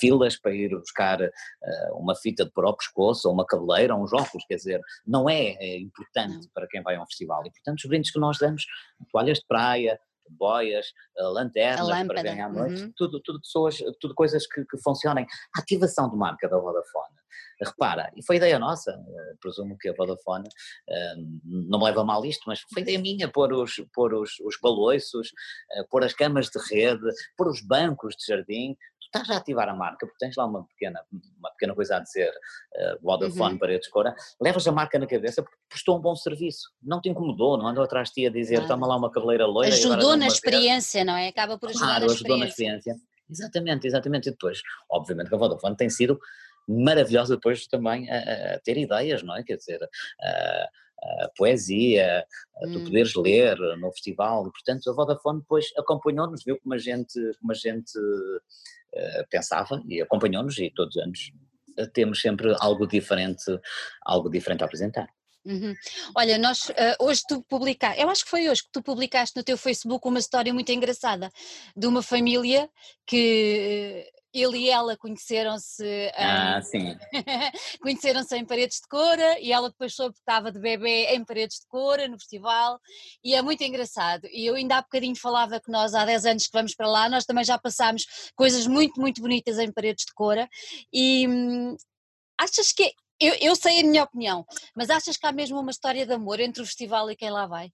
filas para ir buscar uh, uma fita de pôr ao pescoço, ou uma cabeleira, ou uns óculos, quer dizer, não é, é importante para quem vai a um festival. E portanto os brindes que nós damos, toalhas de praia, boias, lanternas para ganhar noite, uhum. tudo, tudo pessoas, tudo coisas que, que funcionem. A ativação de marca da Vodafone Repara, e foi ideia nossa, eh, presumo que a Vodafone eh, não me leva mal isto, mas foi ideia minha pôr os, pôr os, os baloiços, eh, pôr as camas de rede, pôr os bancos de jardim, tu estás a ativar a marca, porque tens lá uma pequena, uma pequena coisa a dizer, uh, Vodafone, uhum. paredes cora, levas a marca na cabeça porque prestou um bom serviço, não te incomodou, não andou atrás de ti a dizer, ah. toma lá uma cabeleira loira. Ajudou na experiência, não é? Acaba por ajudar claro, na ajudou na experiência. Exatamente, exatamente, e depois, obviamente que a Vodafone tem sido maravilhosa depois também a, a, ter ideias, não é? Quer dizer, a, a poesia, hum. tu poderes ler no festival, e portanto a Vodafone depois acompanhou-nos, viu como a gente, como a gente uh, pensava e acompanhou-nos e todos os anos temos sempre algo diferente, algo diferente a apresentar. Uhum. Olha, nós uh, hoje tu publicaste, eu acho que foi hoje que tu publicaste no teu Facebook uma história muito engraçada de uma família que ele e ela conheceram-se ah, um, [laughs] conheceram-se em paredes de cora e ela depois soube que estava de bebê em paredes de cora no festival e é muito engraçado e eu ainda há bocadinho falava que nós há 10 anos que vamos para lá, nós também já passámos coisas muito, muito bonitas em paredes de cora e hum, achas que, eu, eu sei a minha opinião, mas achas que há mesmo uma história de amor entre o festival e quem lá vai?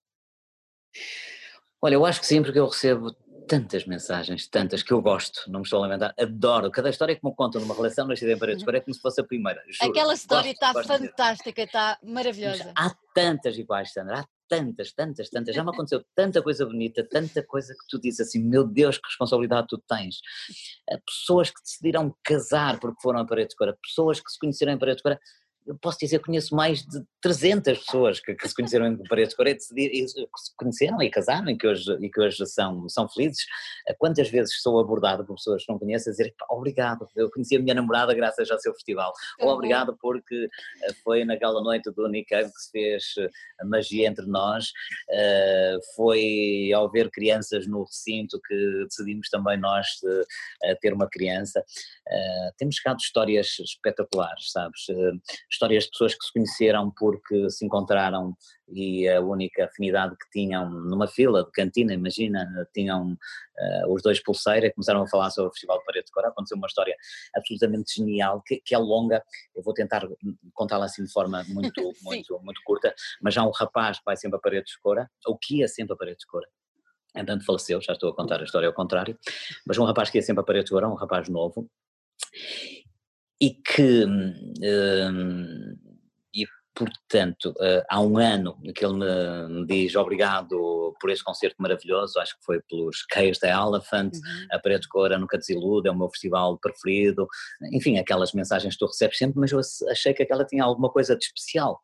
Olha, eu acho que sim, porque eu recebo tantas mensagens, tantas, que eu gosto, não me estou a lamentar, adoro. Cada história que me contam numa relação nascida em paredes uhum. é como se fosse a primeira. Juro, Aquela história está fantástica, está maravilhosa. Há tantas iguais, Sandra, há tantas, tantas, tantas. Já me aconteceu tanta coisa bonita, tanta coisa que tu dizes assim, meu Deus, que responsabilidade tu tens. Pessoas que decidiram casar porque foram a paredes de cora, pessoas que se conheceram em paredes de cora eu posso dizer que conheço mais de 300 pessoas que, que se conheceram em paredes de Coreia e se conheceram e casaram e que hoje, e que hoje são, são felizes. Eh, quantas vezes sou abordado por pessoas que não conhecem a dizer obrigado, eu conheci a minha namorada graças ao seu festival, ou obrigado porque eh, foi naquela noite do Unicamp que se fez eh, a magia entre nós, foi ao ver crianças no recinto que decidimos também nós ter uma criança. Temos chegado histórias espetaculares, sabes? Histórias de pessoas que se conheceram porque se encontraram e a única afinidade que tinham numa fila de cantina, imagina, tinham uh, os dois pulseira, começaram a falar sobre o Festival de Parede de Cora, aconteceu uma história absolutamente genial, que, que é longa, eu vou tentar contá-la assim de forma muito, [laughs] muito, muito curta, mas há um rapaz que vai sempre a Parede de Cora, ou que ia sempre a Parede de Cora, Entanto faleceu, já estou a contar a história ao contrário, mas um rapaz que ia sempre a Parede de Cora, um rapaz novo, e que, hum, e portanto, uh, há um ano que ele me, me, diz obrigado por este concerto maravilhoso, acho que foi pelos Cage the Elephant, uhum. a Preto Cora nunca desilude, é o meu festival preferido, enfim, aquelas mensagens que tu recebes sempre, mas eu achei que aquela tinha alguma coisa de especial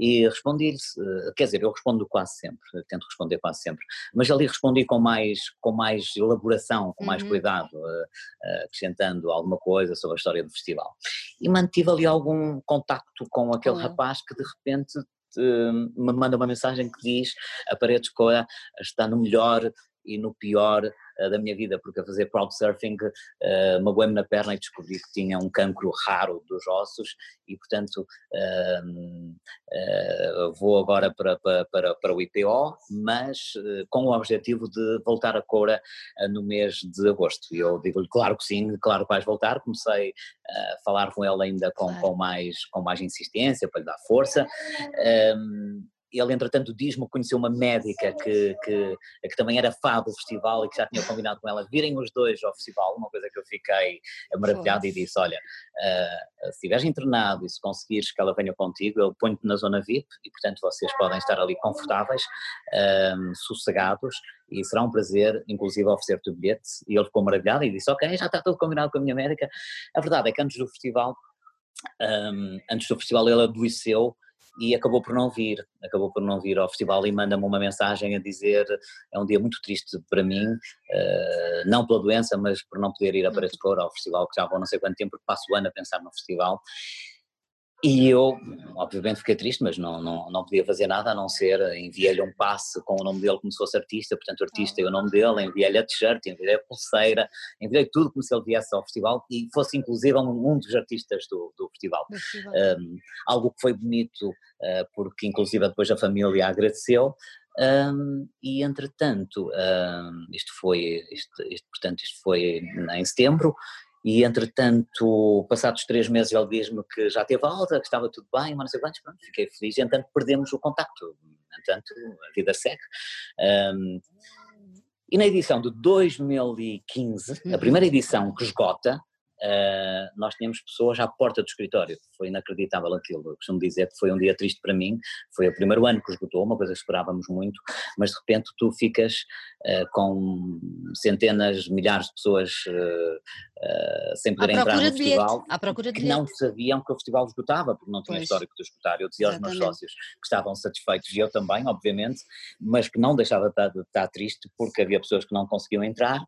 e respondi-lhe, eh, quer dizer, eu respondo quase sempre, tento responder quase sempre, mas ali respondi com mais, com mais elaboração, com mais uhum. cuidado, eh, eh, acrescentando alguma coisa sobre a história do festival. E mantive ali algum contacto com aquele uhum. rapaz que de repente me manda uma mensagem que diz a Paredes Coa está no melhor e no pior da minha vida, porque a fazer crowdsurfing uh, magoei-me na perna e descobri que tinha um cancro raro dos ossos e, portanto, uh, uh, vou agora para, para, para o IPO, mas com o objetivo de voltar a Cora no mês de agosto. E eu digo-lhe, claro que sim, claro que vais voltar. Comecei a falar com ele ainda com, com, mais, com mais insistência, para lhe dar força. Um, ele entretanto diz-me que conheceu uma médica que, que, que, também era fã do festival e que já tinha combinado com ela virem os dois ao festival, uma coisa que eu fiquei maravilhado e disse, olha, uh, se estiveres internado e se conseguires que ela venha contigo, eu ponho-te na zona VIP e portanto vocês podem estar ali confortáveis, um, sossegados e será um prazer, inclusive, oferecer-te o bilhete. E ele ficou maravilhado e disse, ok, já está tudo combinado com a minha médica. A verdade é que antes do festival, um, antes do festival ele adoeceu e acabou por não vir, acabou por não vir ao festival e manda-me uma mensagem a dizer é um dia muito triste para mim, uh, não pela doença, mas por não poder ir a Paredes Cor ao festival, que já vou não sei quanto tempo, porque passo o ano a pensar no festival, e eu, obviamente, fiquei triste, mas não, não, não podia fazer nada a não ser enviar-lhe um passe com o nome dele como se fosse artista, portanto, artista e o nome dele, enviei-lhe a t-shirt, enviei-lhe a pulseira, enviei tudo como se ele viesse ao festival e fosse, inclusive, um, um dos artistas do, do festival. Um, algo que foi bonito, uh, porque, inclusive, depois a família agradeceu. Um, e entretanto, um, isto foi, isto, isto, portanto, isto foi em setembro, e entretanto, passados três meses ele diz-me que já teve alta, que estava tudo bem, mas não sei quantos, pronto, fiquei feliz, e entanto perdemos o contacto, entanto a vida segue. Um, e na edição de 2015, a primeira edição que esgota, uh, nós tínhamos pessoas à porta do escritório. Foi inacreditável aquilo. Eu costumo dizer que foi um dia triste para mim. Foi o primeiro ano que esgotou, uma coisa que esperávamos muito, mas de repente tu ficas uh, com centenas, milhares de pessoas uh, sem poder entrar no festival que não sabiam que o festival esgotava, porque não tinha pois. histórico de esgotar. Eu dizia Exatamente. aos meus sócios que estavam satisfeitos, e eu também, obviamente, mas que não deixava de estar, de estar triste porque havia pessoas que não conseguiam entrar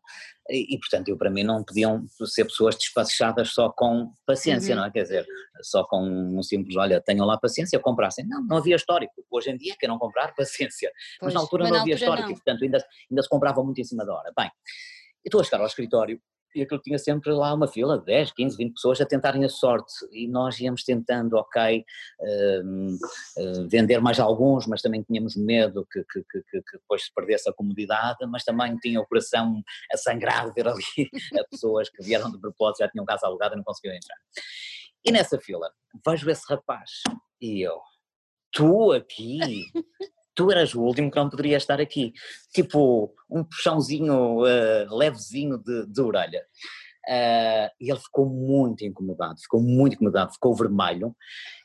e, e, portanto, eu para mim não podiam ser pessoas despachadas só com paciência, uhum. não é? Quer dizer, só com um simples, olha, tenham lá paciência, comprassem. Não, não havia histórico. Hoje em dia, quer não comprar, [laughs] paciência. Pois, mas na altura mas não havia histórico não. e, portanto, ainda, ainda se comprava muito em cima da hora. Bem, estou a chegar ao escritório e aquilo tinha sempre lá uma fila de 10, 15, 20 pessoas a tentarem a sorte e nós íamos tentando, ok, uh, vender mais alguns, mas também tínhamos medo que, que, que, que, depois se perdesse a comodidade, mas também tinha o coração a sangrar ver ali [laughs] a pessoas que vieram de propósito, já tinham casa alugada e não conseguiam entrar. E nessa fila, vejo esse rapaz e eu, tu aqui, tu eras o último que não poderia estar aqui. Tipo, um puxãozinho uh, levezinho de, de orelha. Uh, e ele ficou muito incomodado, ficou muito incomodado, ficou vermelho.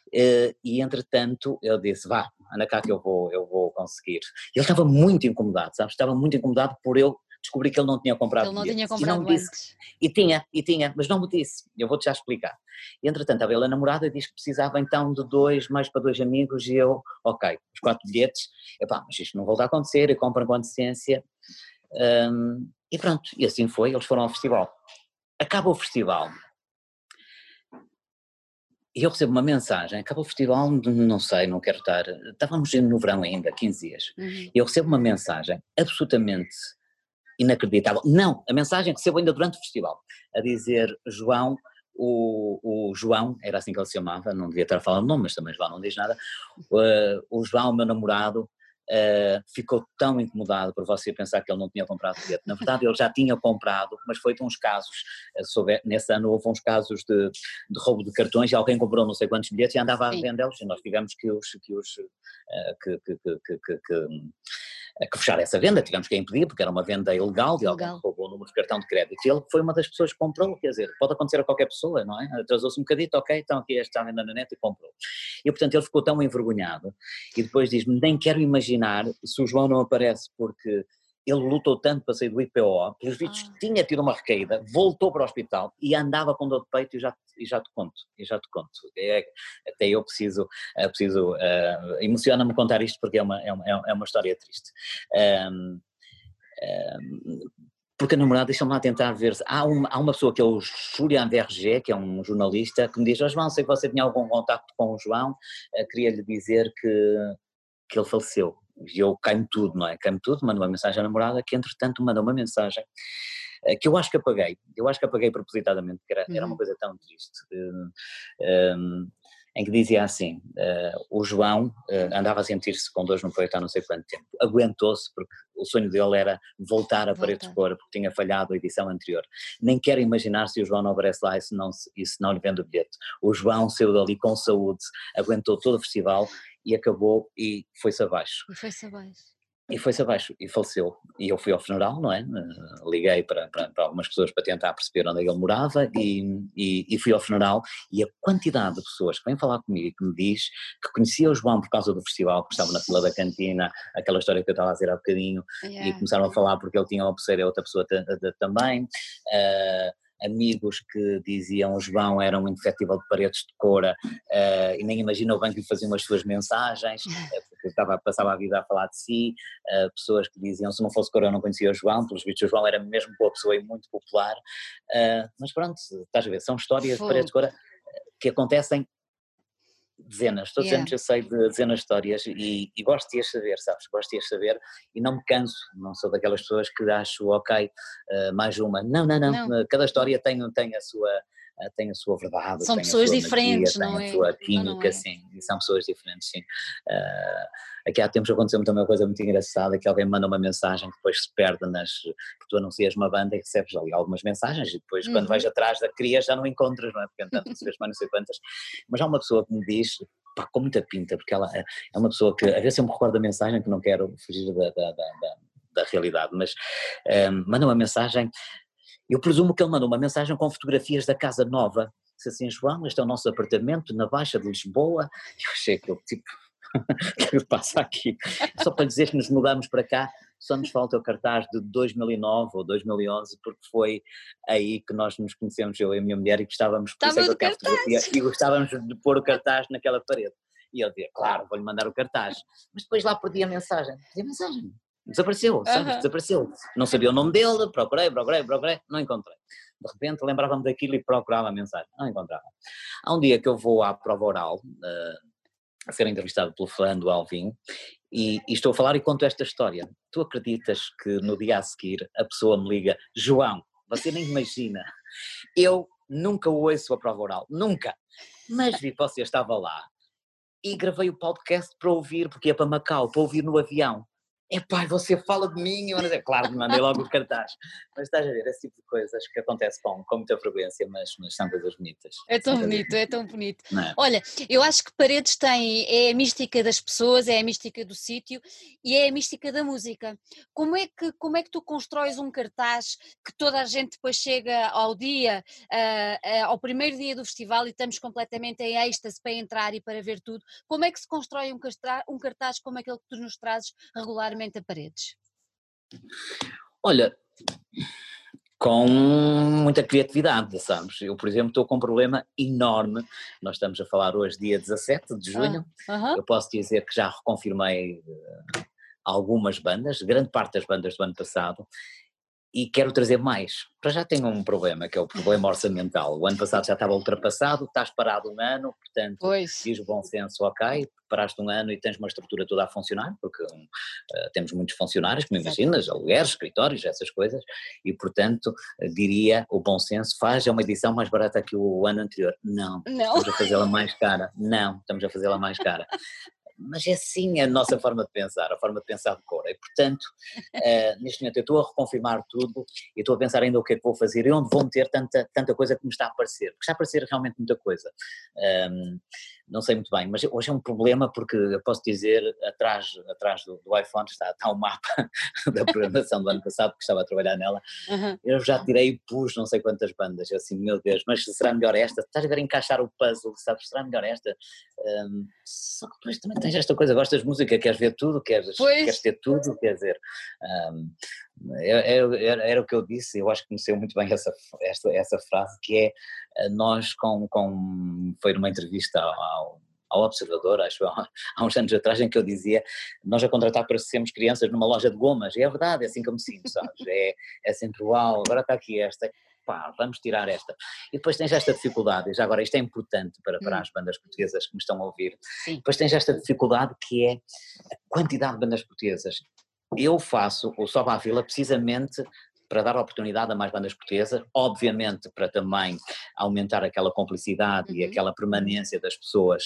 Uh, e entretanto eu disse, vá, anda cá que eu vou, eu vou conseguir. Ele estava muito incomodado, sabes? Estava muito incomodado por eu descobri que ele não tinha comprado Ele não tinha comprado e não disse, antes. E tinha, e tinha, mas não me disse. Eu vou-te já explicar. E entretanto, a bela namorada diz que precisava então de dois, mais para dois amigos, e eu, ok, os quatro bilhetes, epá, mas isto não volta a acontecer, eu compro com antecedência. Um, e pronto, e assim foi, eles foram ao festival. Acaba o festival. E eu recebo uma mensagem, acaba o festival, não sei, não quero estar, estávamos no verão ainda, 15 dias, uhum. eu recebo uma mensagem absolutamente inacreditável. Não, a mensagem que recebo ainda durante o festival, a dizer, João, o, o, João, era assim que ele se chamava, não devia estar falando nome, mas também João não diz nada, uh, o João, meu namorado, uh, ficou tão incomodado por você pensar que ele não tinha comprado bilhete. Na verdade ele já tinha comprado, mas foi de uns casos, uh, soube, nesse ano houve uns casos de, de, roubo de cartões e alguém comprou não sei quantos bilhetes e andava a vendê-los e nós tivemos que os, que os que, que, que, que que fechar essa venda, tivemos que impedir, porque era uma venda ilegal de alguém que roubou o número de cartão de crédito. E ele foi uma das pessoas que comprou, quer dizer, pode acontecer a qualquer pessoa, não é? Atrasou-se um bocadito, ok, então aqui está a venda na net e comprou. E portanto ele ficou tão envergonhado e depois diz-me: nem quero imaginar se o João não aparece porque ele lutou tanto para sair do IPO, pelos vistos ah. tinha tido uma recaída, voltou para o hospital e andava com dor de peito e já, e já te conto, e já te conto. É, até eu preciso, é preciso uh, emociona-me contar isto porque é uma, é uma, é uma história triste. Um, um, porque a namorada, deixa-me lá tentar ver, há uma, há uma pessoa que é o Julian Verger, que é um jornalista, que me diz, oh, João, sei que você tinha algum contato com o João, uh, queria-lhe dizer que, que ele faleceu e eu caio tudo, não é? Caio tudo, mando uma mensagem à namorada que entretanto manda uma mensagem eh, que eu acho que apaguei, eu acho que apaguei propositadamente, porque era, era uma uhum. coisa tão triste. Um, ehm, em que dizia assim: uh, o João uh, andava a sentir-se com dores no peito há não sei quanto tempo, aguentou-se porque o sonho dele era voltar a Paredes de Cor, porque tinha falhado a edição anterior. Nem quero imaginar se o João não aparece lá e se não, e se não lhe vende o bilhete. O João saiu dali com saúde, aguentou todo o festival e acabou e foi-se abaixo. E foi-se abaixo. E foi-se abaixo e faleceu. E eu fui ao funeral, não é? Eh, liguei para, para, para, algumas pessoas para tentar perceber onde ele morava e, e, e, fui ao funeral. E a quantidade de pessoas que vêm falar comigo e que me diz que conhecia o João por causa do festival, que estava na fila da cantina, aquela história que eu estava a dizer há bocadinho, yeah. e começaram a falar porque ele tinha uma pulseira e outra pessoa também. Uh, amigos que diziam o João era um indefetível de paredes de cora uh, e nem imagina o banco lhe faziam as suas mensagens, uh, [laughs] porque estava, passava a vida a falar de si, uh, pessoas que diziam se não fosse cora eu não conhecia o João, pelos vistos o João era mesmo boa pessoa e muito popular, mas pronto, estás a ver, são histórias de paredes de cora que acontecem dezenas, todos os yeah. anos eu sei de dezenas de histórias e, e gosto de as saber, sabes? Gosto de as saber e não me canso, não sou daquelas pessoas que acho, ok, uh, mais uma. Não, não, não, não, cada história tem, tem a sua eh, tem a sua verdade. São pessoas diferentes, magia, não tem é? a sua química, é. sim, e são pessoas diferentes, sim. Uh, aqui há tempos aconteceu-me também uma coisa muito engraçada, que alguém manda uma mensagem que depois se perde nas, que tu anuncias uma banda e recebes ali algumas mensagens e depois uhum. quando vais atrás da crias já não encontras, não é? Porque tanto recebes mais não sei quantas. Mas há uma pessoa que me diz, pá, com muita pinta, porque ela é, é uma pessoa que, a ver se eu me recordo da mensagem, que não quero fugir da, da, da, da, da realidade, mas um, eh, manda uma mensagem eu presumo que ele mandou uma mensagem com fotografias da casa nova. Disse assim, João, este é o nosso apartamento na Baixa de Lisboa. Eu achei [laughs] que eu, tipo, o que passa aqui? Só para dizer que nos mudamos para cá, só nos falta o cartaz de 2009 ou 2011, porque foi aí que nós nos conhecemos, eu e a minha mulher, e gostávamos, por isso é fotografia, e gostávamos de pôr o cartaz naquela parede. E eu dizia, claro, vou-lhe mandar o cartaz. Mas depois lá perdi a mensagem. Perdi a mensagem. Desapareceu, sabe? Desapareceu. Não sabia o nome dele, procurei, procurei, procurei, não encontrei. De repente lembrava-me daquilo e procurava a mensagem, não encontrava. Há um dia que eu vou à prova oral, uh, a ser entrevistado pelo Fernando Alvim, e, e, estou a falar e conto esta história. Tu acreditas que no dia a seguir a pessoa me liga, João, você nem imagina, eu nunca ouço a prova oral, nunca, mas vi que você estava lá e gravei o podcast para ouvir, porque ia para Macau, para ouvir no avião epá, você fala de mim, eu dizer, claro, mandei logo o cartaz. Mas estás a ver, esse tipo de coisas que acontece com, com muita frequência, mas, mas são coisas bonitas. É tão bonito, é tão bonito. É? Olha, eu acho que Paredes tem, é a mística das pessoas, é a mística do sítio e é a mística da música. Como é que, como é que tu constróis um cartaz que toda a gente depois chega ao dia, uh, uh, ao primeiro dia do festival e estamos completamente em êxtase para entrar e para ver tudo? Como é que se constrói um cartaz, um cartaz como aquele que tu nos trazes regularmente? A paredes? Olha, com muita criatividade, sabes? Eu, por exemplo, estou com um problema enorme. Nós estamos a falar hoje, dia 17 de junho. Uh -huh. Eu posso dizer que já reconfirmei uh, algumas bandas, grande parte das bandas do ano passado, e quero trazer mais. Para já tenho um problema, que é o problema orçamental. O ano passado já estava ultrapassado, estás parado um ano, portanto, pois. diz o bom senso, ok, paraste um ano e tens uma estrutura toda a funcionar, porque uh, temos muitos funcionários, como imaginas, alugueres, escritórios, essas coisas, e portanto, diria, o bom senso, faz uma edição mais barata que o ano anterior. Não, Não. estamos a fazê-la mais cara. Não, estamos a fazê-la mais cara mas é assim a nossa forma de pensar, a forma de pensar de cor. E, portanto, uh, [laughs] neste momento eu estou a reconfirmar tudo e estou a pensar ainda o que é que vou fazer e onde vou meter tanta, tanta coisa que me está a aparecer, porque está a aparecer realmente muita coisa. Um, não sei muito bem, mas hoje é um problema porque eu posso dizer, atrás, atrás do, do iPhone está, está o um mapa [laughs] da programação do ano passado, porque estava a trabalhar nela, uhum. eu já tirei e pus não sei quantas bandas, eu assim, meu Deus, mas será melhor esta? Estás a ver encaixar o puzzle, sabes, será melhor esta? Um, só que depois também tens esta coisa, gostas de música, queres ver tudo, queres, queres ter tudo, quer dizer, um, era, era, era, o que eu disse, eu acho que conheceu muito bem essa, essa, essa frase, que é eh, nós com, com foi numa entrevista ao, ao Observador, acho [laughs] há uns anos atrás, em que eu dizia, nós a contratar parecemos crianças numa loja de gomas, e é verdade, é assim que eu me sinto, sabes, é, é sempre uau, agora está aqui esta, pá, vamos tirar esta. E depois tens esta dificuldade, já agora isto é importante para, para hum. as bandas portuguesas que me estão a ouvir, Sim. depois tens esta dificuldade que é a quantidade de bandas portuguesas. Eu faço o Soba à Vila precisamente para dar oportunidade a mais bandas portuguesas, obviamente para também aumentar aquela complicidade uhum. e aquela permanência das pessoas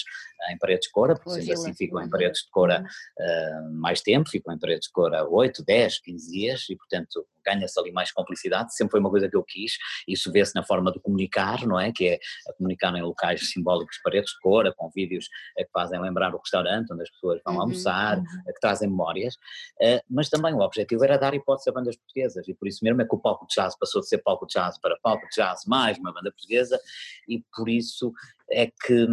em paredes de cora, porque sendo assim ficam em paredes de cora uh, mais tempo, ficam em paredes de cora 8, 10, 15 dias e portanto ganha-se ali mais complicidade, sempre foi uma coisa que eu quis, isso vê-se na forma de comunicar, não é? Que é comunicar em locais simbólicos, paredes de cora, com vídeos que fazem lembrar o restaurante onde as pessoas vão uhum, almoçar, uhum. que trazem memórias, uh, mas também o objetivo era dar hipótese a bandas portuguesas e por isso mesmo é que o palco de jazz passou de ser palco de jazz para palco de jazz mais uma banda portuguesa e por isso é que,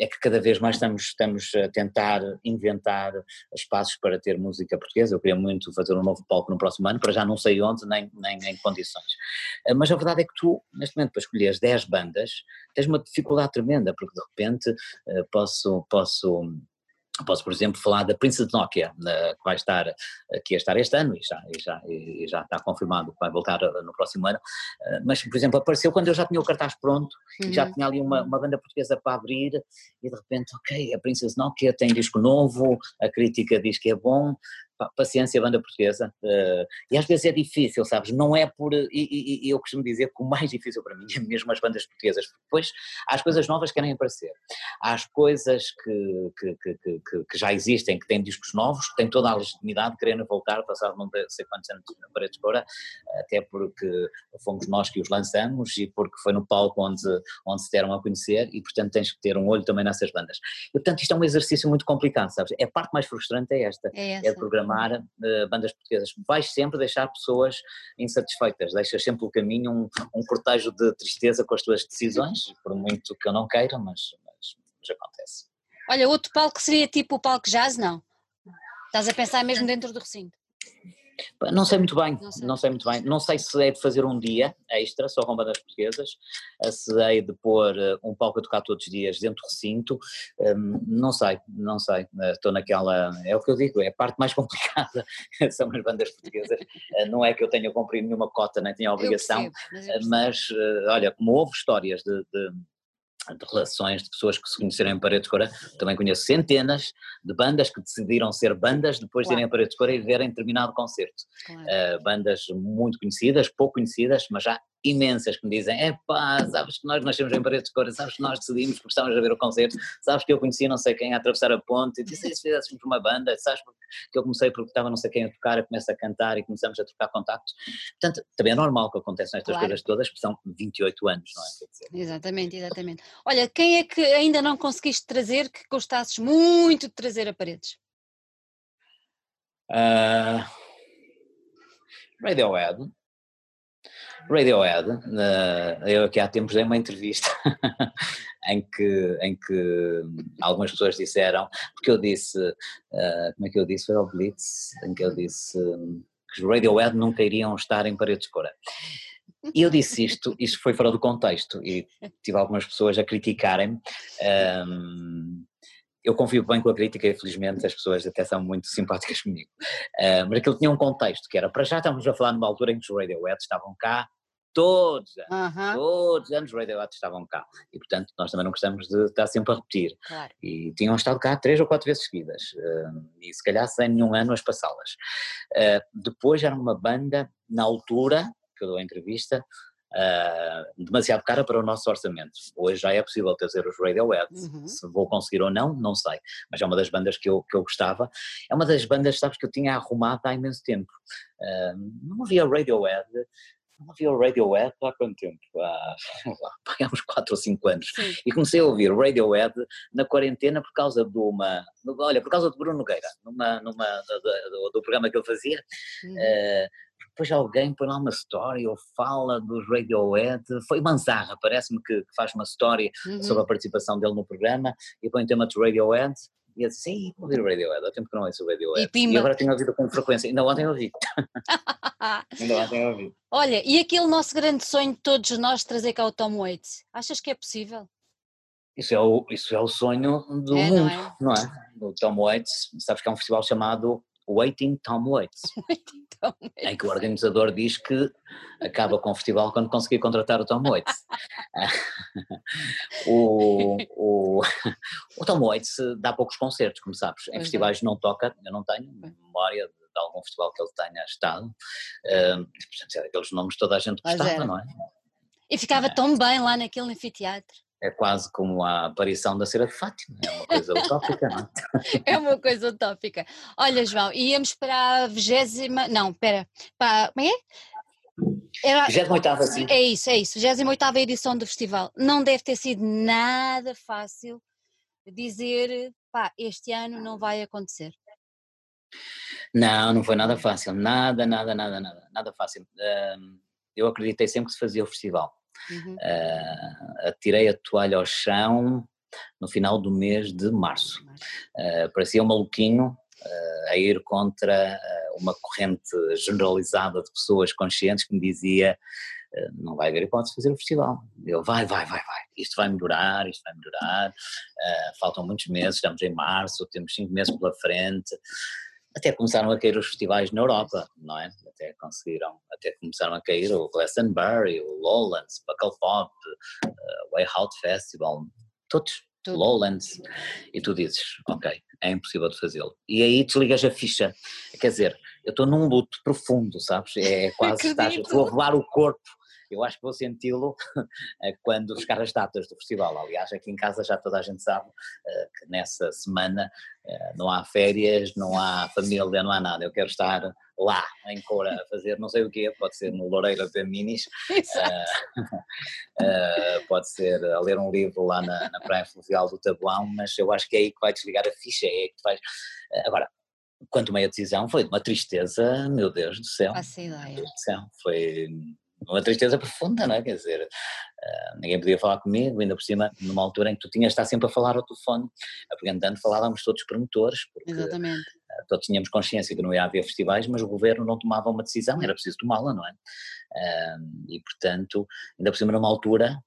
é que cada vez mais estamos, estamos a tentar inventar espaços para ter música portuguesa. Eu queria muito fazer um novo palco no próximo ano, para já não sei onde nem, nem em condições. Eh, mas a verdade é que tu, neste momento, para escolher 10 bandas, tens uma dificuldade tremenda, porque de repente eh, posso, posso Posso, por exemplo, falar da Princess Nokia, que vai estar aqui a estar este ano e já, e já, e já está confirmado que vai voltar eh, no próximo ano, eh, mas, por exemplo, apareceu quando eu já tinha o cartaz pronto, uhum. já tinha ali uma, uma banda portuguesa para abrir e de repente, ok, a Princess Nokia tem disco novo, a crítica diz que é bom, paciência, banda portuguesa. Uh, e às vezes é difícil, sabes? Não é por. E, e, e, eu costumo dizer que o mais difícil para mim é mesmo as bandas portuguesas, porque depois há as coisas novas que querem aparecer, há as coisas que, que, que, que, que já existem, que têm discos novos, que têm toda a legitimidade de querendo voltar, passado não sei quantos anos na parede de cora, até porque fomos nós que os lançamos e porque foi no palco onde, onde se deram a conhecer e, portanto, tens que ter um olho também nessas bandas. E, portanto, isto é um exercício muito complicado, sabes? É a parte mais frustrante é esta, é, é programa amar uh, bandas portuguesas. Vais sempre deixar pessoas insatisfeitas, deixas sempre o caminho um, um cortejo de tristeza com as tuas decisões, por muito que eu não queira, mas, mas, mas acontece. Olha, outro palco seria tipo o palco jazz, não? Estás a pensar mesmo dentro do recinto? Não sei muito bem, não sei. não sei. muito bem. Não sei se é de fazer um dia extra só com bandas portuguesas, se é de pôr eh, um palco a tocar todos os dias dentro do recinto, hum, não sei, não sei. Eh, estou naquela, é o que eu digo, é a parte mais [laughs] complicada, são as bandas portuguesas. Eh, não é que eu tenha cumprido nenhuma cota, nem tenha obrigação, percebo, mas, mas, olha, como houve histórias de, de de relações de pessoas que se conheceram em Paredes de Cora, também conheço centenas de bandas que decidiram ser bandas depois de irem a Paredes de Cora e verem terminado o concerto. Claro. Uh, bandas muito conhecidas, pouco conhecidas, mas já imensas que me dizem, é pá, sabes que nós nascemos em paredes de cor, sabes que nós decidimos porque estávamos a ver o concerto, sabes que eu conhecia não sei quem a atravessar a ponte, e disse, se fizéssemos uma banda, sabes que eu comecei porque estava não sei quem a tocar, eu começo a cantar e começamos a trocar contactos. Portanto, também é normal que aconteçam estas claro. coisas todas, porque são 28 anos, não é? Exatamente, exatamente. Olha, quem é que ainda não conseguiste trazer que gostasses muito de trazer a paredes? Uh, Radiohead. Radiohead, eu aqui há tempos dei uma entrevista [laughs] em, que, em que algumas pessoas disseram, porque eu disse, uh, como é que eu disse, foi ao Blitz, em que eu disse um, que os Radiohead nunca iriam estar em paredes de cora. E eu disse isto, isto foi fora do contexto, e tive algumas pessoas a criticarem-me, um, eu confio bem com a crítica e felizmente as pessoas até são muito simpáticas [laughs] comigo. Uh, mas aquilo tinha um contexto, que era, para já estamos a falar numa altura em que os Radiohead estavam cá, todos os anos, uh -huh. todos os anos os Radiohead estavam cá. E portanto nós também não gostamos de estar sempre a repetir. Claro. E tinham estado cá três ou quatro vezes seguidas, uh, e se calhar sem nenhum ano a passá-las. Uh, depois era uma banda, na altura que eu dou a entrevista, uh, demasiado cara para o nosso orçamento. Hoje já é possível trazer os Radiohead, uhum. se vou conseguir ou não, não sei, mas é uma das bandas que eu, que eu gostava. É uma das bandas, sabes, que eu tinha arrumado há imenso tempo. Uh, não havia Radiohead, não havia o Radiohead há quanto tempo? Há, [laughs] há uns 4 ou 5 anos. Sim. E comecei a ouvir Radiohead na quarentena por causa de uma. Olha, por causa de Bruno Nogueira, numa, numa, do, do, programa que ele fazia. Uhum. Uh, depois alguém põe lá uma história ou fala dos Radiohead, foi Manzarra, parece-me que, que, faz uma história uhum. sobre a participação dele no programa e põe o tema de Radiohead e eu disse, sim, vou ouvir o Radiohead, há tempo que não ouço o Radiohead. E, e agora tenho ouvido com frequência, ainda ontem ouvi. [laughs] ainda ontem ouvi. Olha, e aquele nosso grande sonho de todos nós trazer cá o Tom Waits, achas que é possível? Isso é o, isso é o sonho do é, mundo, não é? não é? O Tom Waits, sabes que é um festival chamado [laughs] Waiting Tom Waits, em que o organizador diz que acaba com o festival quando conseguir contratar o Tom Waits. [laughs] o, o, o, Tom Waits dá poucos concertos, como sabes, em pois festivais é. não toca, eu não tenho memória de, de, algum festival que ele tenha estado, uh, portanto, aqueles nomes toda a gente gostava, não é? E ficava é. tão bem lá naquele anfiteatro é quase como a aparição da cera de Fátima, é uma coisa utópica, não é? [laughs] É uma coisa utópica. Olha, João, íamos para a vigésima, não, espera, para, como é? Era, 28 sim. É isso, é isso, 28 edição do festival. Não deve ter sido nada fácil dizer, pá, este ano não vai acontecer. Não, não foi nada fácil, nada, nada, nada, nada, nada fácil. eu acreditei sempre que se fazia o festival Uhum. Uh, atirei a toalha ao chão no final do mês de março. Uh, parecia um maluquinho uh, a ir contra uma corrente generalizada de pessoas conscientes que me dizia não vai haver hipótese de fazer o festival. Eu, vai, vai, vai, vai, isto vai melhorar, isto vai melhorar, faltam muitos meses, estamos em março, temos cinco meses pela frente, até começaram a cair os festivais na Europa, não é? Até conseguiram, até começaram a cair o Glastonbury, o Lowlands, Buckle Pop, uh, Way Out Festival, todos, Tudo. Lowlands, e tu dizes, ok, é impossível de fazê-lo. E aí desligas a ficha, quer dizer, eu estou num luto profundo, sabes? É quase, [laughs] estás, a voar o corpo eu acho que vou senti-lo [laughs] eh, quando buscar as datas do festival. Aliás, aqui em casa já toda a gente sabe eh, que nessa semana eh, não há férias, não há família, não há nada. Eu quero estar lá em Cora a fazer não sei o quê, pode ser no Loureiro a ver minis, [laughs] [laughs] pode ser a ler um livro lá na, na Praia Fluvial do Tabuão, mas eu acho que é aí que vai desligar a ficha, é aí que vais. Agora, quanto meia decisão, foi de uma tristeza, meu Deus do céu. Faço ideia. Foi uma tristeza profunda, não é? Quer dizer, uh, ninguém podia falar comigo, ainda por cima, numa altura em que tu tinhas de estar sempre a falar ao telefone, apresentando, falávamos todos promotores, porque Exatamente. Uh, todos tínhamos consciência que não ia haver festivais, mas o governo não tomava uma decisão, era preciso tomá-la, não é? Uh, e portanto, ainda por cima numa altura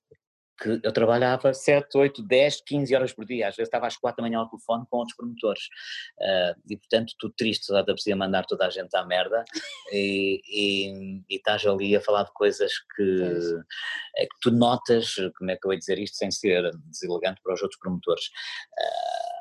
que eu trabalhava 7, 8, 10, 15 horas por dia, às vezes estava às 4 da manhã ao telefone com outros promotores, uh, e portanto tu triste, te aprecia mandar toda a gente à merda, e, e, e, estás ali a falar de coisas que, é que tu notas, como é que eu ia dizer isto sem ser deselegante para os outros promotores, uh,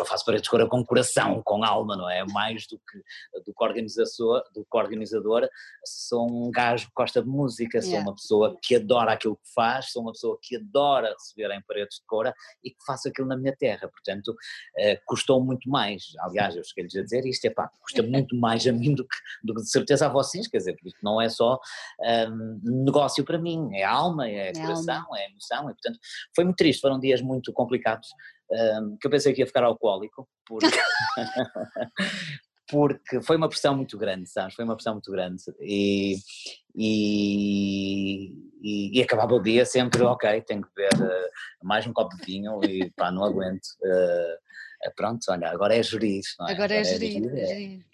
eu faço paredes de cora com coração, com alma, não é? Mais do que, do que, organizador, do que organizador, sou um gajo que gosta de música, sou yeah. uma pessoa que adora aquilo que faz, sou uma pessoa que adora receber em paredes de cora e que faço aquilo na minha terra, portanto, uh, custou muito mais, aliás, eu cheguei-lhes a dizer isto, é pá, custa [laughs] muito mais a mim do que, do que de certeza a vocês, quer dizer, porque não é só um, negócio para mim, é alma, é, é coração, alma. é emoção, e portanto, foi muito triste, foram dias muito complicados, um, que eu pensei que ia ficar alcoólico, porque, [laughs] [laughs] porque foi uma pressão muito grande, sabes? Foi uma pressão muito grande. E, e, e, e acabava o dia sempre, ok, tenho que beber uh, mais um copo de vinho e pá, não aguento. Uh, pronto, olha, agora é gerir. É? Agora, é agora, é gerir. É, gerir.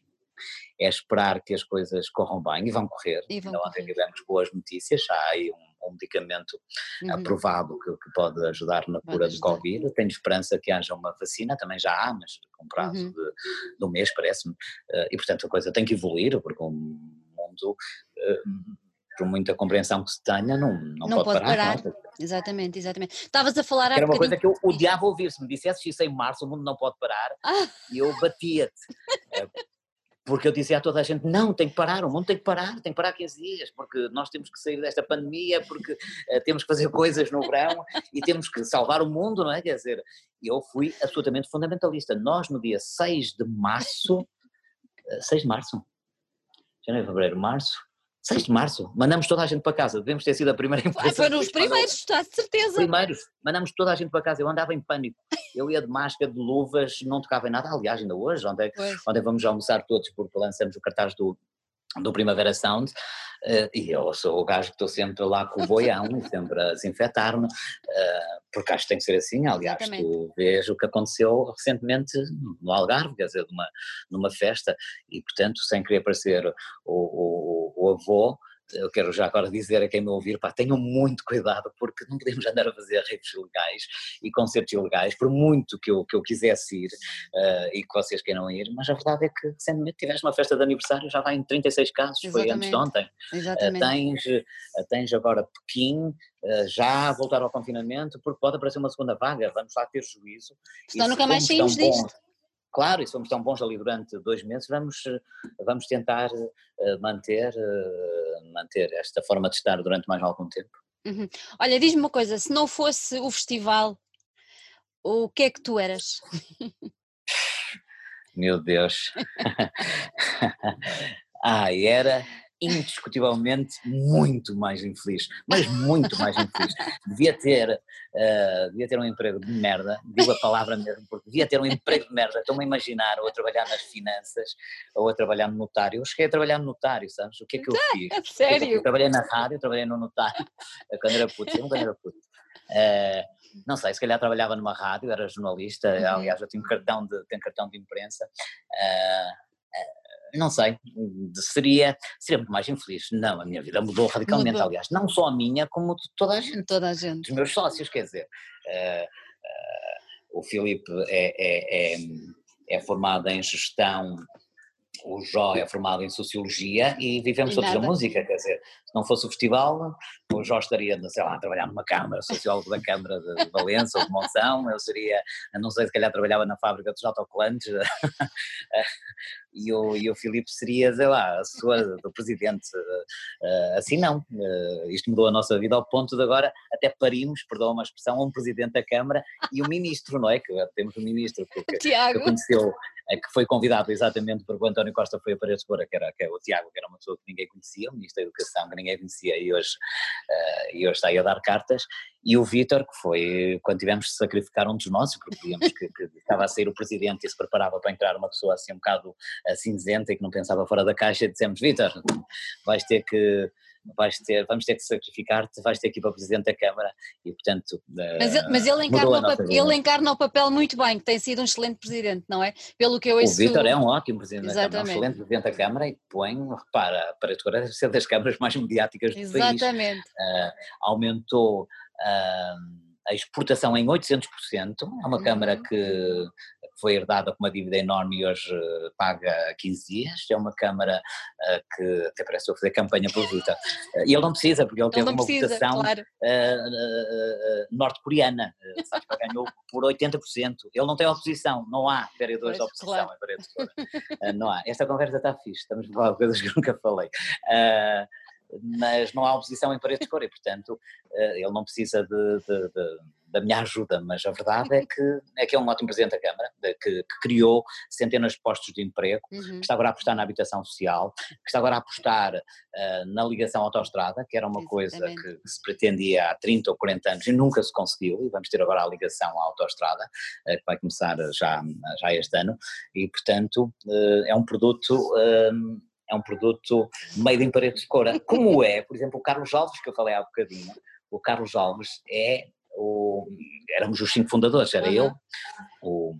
é, esperar que as coisas corram bem e vão correr. E vão Ainda ontem tivemos boas notícias, já há aí um um medicamento uhum. aprovado que, que, pode ajudar na cura do Covid. Tenho esperança que haja uma vacina, também já há, mas com prazo uhum. de, de, um mês, parece-me. Uh, e portanto a coisa tem que evoluir, porque o mundo. Uh, por muita compreensão que se tenha, não, não, não pode, pode parar. parar. Exatamente, exatamente. Estavas a falar Era uma coisa que eu odiava ouvir, se me dissesse isso em março, o mundo não pode parar, ah. e eu batia-te. [laughs] Porque eu dizia a toda a gente, não, tem que parar, o mundo tem que parar, tem que parar 15 dias, porque nós temos que sair desta pandemia, porque uh, temos que fazer [laughs] coisas no verão e temos que salvar o mundo, não é? Quer dizer, eu fui absolutamente fundamentalista. Nós no dia 6 de março, uh, eh, 6 de março, janeiro, fevereiro, março, 6 de março, mandamos toda a gente para casa, devemos ter sido a primeira empresa. Foram os primeiros, está de certeza. Primeiros, mandamos toda a gente para casa, eu andava em pânico, eu ia de máscara, de luvas, não tocava em nada, aliás ainda hoje, ontem, ontem vamos almoçar todos? Porque lançamos o cartaz do, do Primavera Sound, uh, e eu sou o gajo que estou sempre lá com o boião e [laughs] sempre a desinfetar-me, uh, porque acho que tem que ser assim, aliás, Exatamente. tu vês o que aconteceu recentemente no Algarve, quer dizer, numa, numa festa, e portanto, sem querer parecer o, o, avô, eu quero já agora dizer a quem me ouvir, pá, tenham muito cuidado porque não podemos andar a fazer redes ilegais e concertos ilegais, por muito que eu, que eu quisesse ir uh, e que vocês queiram ir, mas a verdade é que recentemente tiveste uma festa de aniversário, já vai em 36 casos, Exatamente. foi antes de ontem. Exatamente. Uh, tens, uh, tens agora Pequim, já a voltar ao confinamento, porque pode aparecer uma segunda vaga, vamos lá ter juízo. Senão nunca mais saímos disto. Bons, claro, e se fomos tão bons ali durante dois meses, vamos, vamos tentar manter manter esta forma de estar durante mais algum tempo. Uhum. Olha, diz-me uma coisa, se não fosse o festival, o que é que tu eras? Meu Deus. [laughs] ah, era indiscutivelmente muito mais infeliz, mas muito mais infeliz. Devia ter, uh, devia ter um emprego de merda, digo a palavra mesmo, porque devia ter um emprego de merda. Estou-me a imaginar ou a trabalhar nas finanças ou a trabalhar no notário. Eu cheguei a trabalhar no notário, sabes? O que é que eu fiz? É sério? Eu trabalhei na rádio, trabalhei no notário, [laughs] quando era puto, sempre quando era puto. Uh, não sei, se calhar trabalhava numa rádio, era jornalista, uhum. aliás eu tinha um cartão de, tenho cartão de imprensa, uh, não sei, seria, seria muito mais infeliz. Não, a minha vida mudou radicalmente, mudou. aliás, não só a minha, como de toda a gente. Toda a gente. Dos meus sócios, quer dizer, uh, uh, o Filipe é, é, é, é formado em gestão o Jó é formado em Sociologia e vivemos todos da música, quer dizer, se não fosse o festival, o Jó estaria, sei lá, a trabalhar numa Câmara, sociólogo da Câmara de Valença ou de Monção, eu seria, não sei, se calhar trabalhava na fábrica dos autocolantes, [laughs] e o, e o Filipe seria, sei lá, assessor do presidente. Uh, assim não. Isto mudou a nossa vida ao ponto de agora até parimos, perdão uma expressão, um presidente da Câmara e o ministro, não é? Que temos um ministro que, que, [laughs] que conheceu, que foi convidado exatamente porque o António Costa foi a Paredes Fora, que era que é o Tiago, que era uma pessoa que ninguém conhecia, o ministro da Educação, que ninguém conhecia e hoje, uh, e hoje está aí a dar cartas, e o Vítor, que foi quando tivemos de sacrificar um dos nossos, porque víamos que, que, estava a sair o presidente e se preparava para entrar uma pessoa assim um bocado uh, cinzenta e que não pensava fora da caixa, e dissemos: Vítor, vais ter que vais ter, vamos ter que sacrificar-te, vais ter que ir para o Presidente da Câmara e portanto mas, ele, mas ele, encarna o papel, ele encarna o papel muito bem, que tem sido um excelente Presidente, não é? Pelo que eu. O Vítor é um ótimo Presidente Exatamente. da Câmara, um excelente Presidente da Câmara e põe, repara, para deve ser das câmaras mais mediáticas do Exatamente. país. Exatamente. Uh, aumentou... Uh, a exportação em 800%, é uma uhum. Câmara que foi herdada com uma dívida enorme e hoje eh, paga 15 dias, é uma Câmara uh, que até parece que fazer campanha pelo Vita. Uh, e ele não precisa, porque ele, ele teve uma precisa, votação claro. norte-coreana, ganhou por 80%. Ele não tem oposição, não há vereadores de oposição claro. em não há. Esta conversa está fixe, estamos a falar de coisas que eu nunca falei mas não há oposição em paredes de cor e, portanto, eh, ele não precisa de, de, de, da minha ajuda, mas a verdade é [laughs] que é, que é um ótimo Presidente da Câmara, que, que criou centenas de postos de emprego, uhum. que está agora a apostar na habitação social, que está agora a apostar uh, na ligação autoestrada, que era uma coisa que, se pretendia há 30 ou 40 anos e nunca se conseguiu, e vamos ter agora a ligação à autoestrada, uh, que vai começar já, já este ano, e portanto uh, é um produto é um produto made in paredes de cora, como é, por exemplo, o Carlos Alves, que eu falei há bocadinho, o Carlos Alves é o, éramos os cinco fundadores, era uhum. eu, o,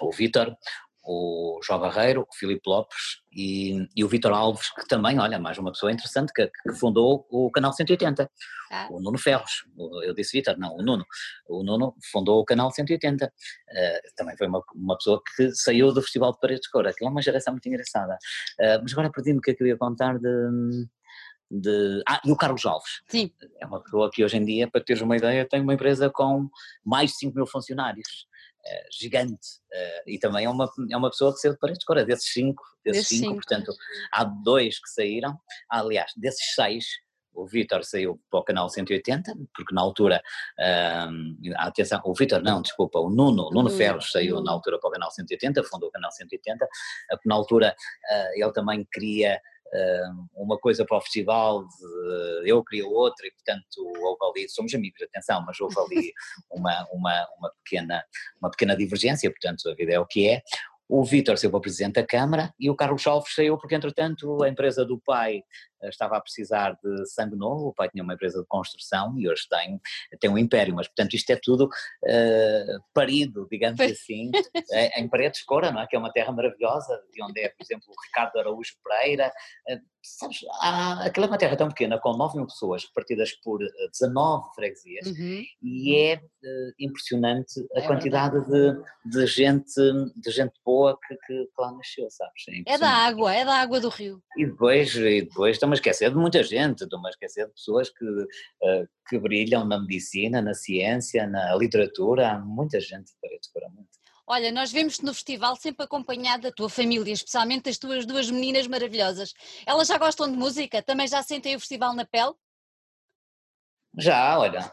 o Vítor, o João Barreiro, o Filipe Lopes e, e o Vitor Alves, que também, olha, mais uma pessoa interessante, que, que fundou o Canal 180, ah. o Nuno Ferros, eu disse Vitor, não, o Nuno, o Nuno fundou o Canal 180, uh, eh, também foi uma, uma pessoa que saiu do Festival de Paredes de Cor, aquilo é uma geração muito engraçada, uh, mas agora perdi-me o que eu queria contar de... De... Ah, e o Carlos Alves. Sim. É uma pessoa que hoje em dia, para teres uma ideia, tem uma empresa com mais de 5 mil funcionários. Eh, gigante uh, e também é uma, é uma pessoa que saiu de Paredes de Cora, desses cinco, desses cinco, cinco, portanto há dois que saíram, ah, aliás, desses seis o Vitor saiu para o canal 180, porque na altura, atenção, o Vitor não, desculpa, o Nuno, Nuno Ferros saiu na altura para o canal 180, fundou o canal 180, na altura uh, ele também queria uma coisa para o festival, eu queria outra, e portanto houve ali, somos amigos, atenção, mas houve ali [laughs] uma, uma, uma, pequena, uma pequena divergência, portanto a vida é o que é. O Vítor saiu para presidente da Câmara e o Carlos Alves saiu porque, entretanto, a empresa do pai estava a precisar de sangue novo, o pai tinha uma empresa de construção e hoje tem, tem um império, mas portanto isto é tudo uh, parido, digamos assim, em Paredes Cora, não é? que é uma terra maravilhosa, de onde é, por exemplo, o Ricardo Araújo Pereira, uh, sabes, há, aquela é uma terra tão pequena, com 9 mil pessoas, repartidas por 19 freguesias, uhum. e é uh, impressionante a é quantidade de, de, gente, de gente boa que, que, lá nasceu, sabes? É, é, da água, é da água do rio. E depois, e depois a esquecer de muita gente, estão a esquecer de pessoas que, uh, que brilham na medicina, na ciência, na literatura, há muita gente para para muito. Olha, nós vemos-te no festival sempre acompanhado da tua família, especialmente das tuas duas meninas maravilhosas. Elas já gostam de música? Também já sentem o festival na pele? Já, olha.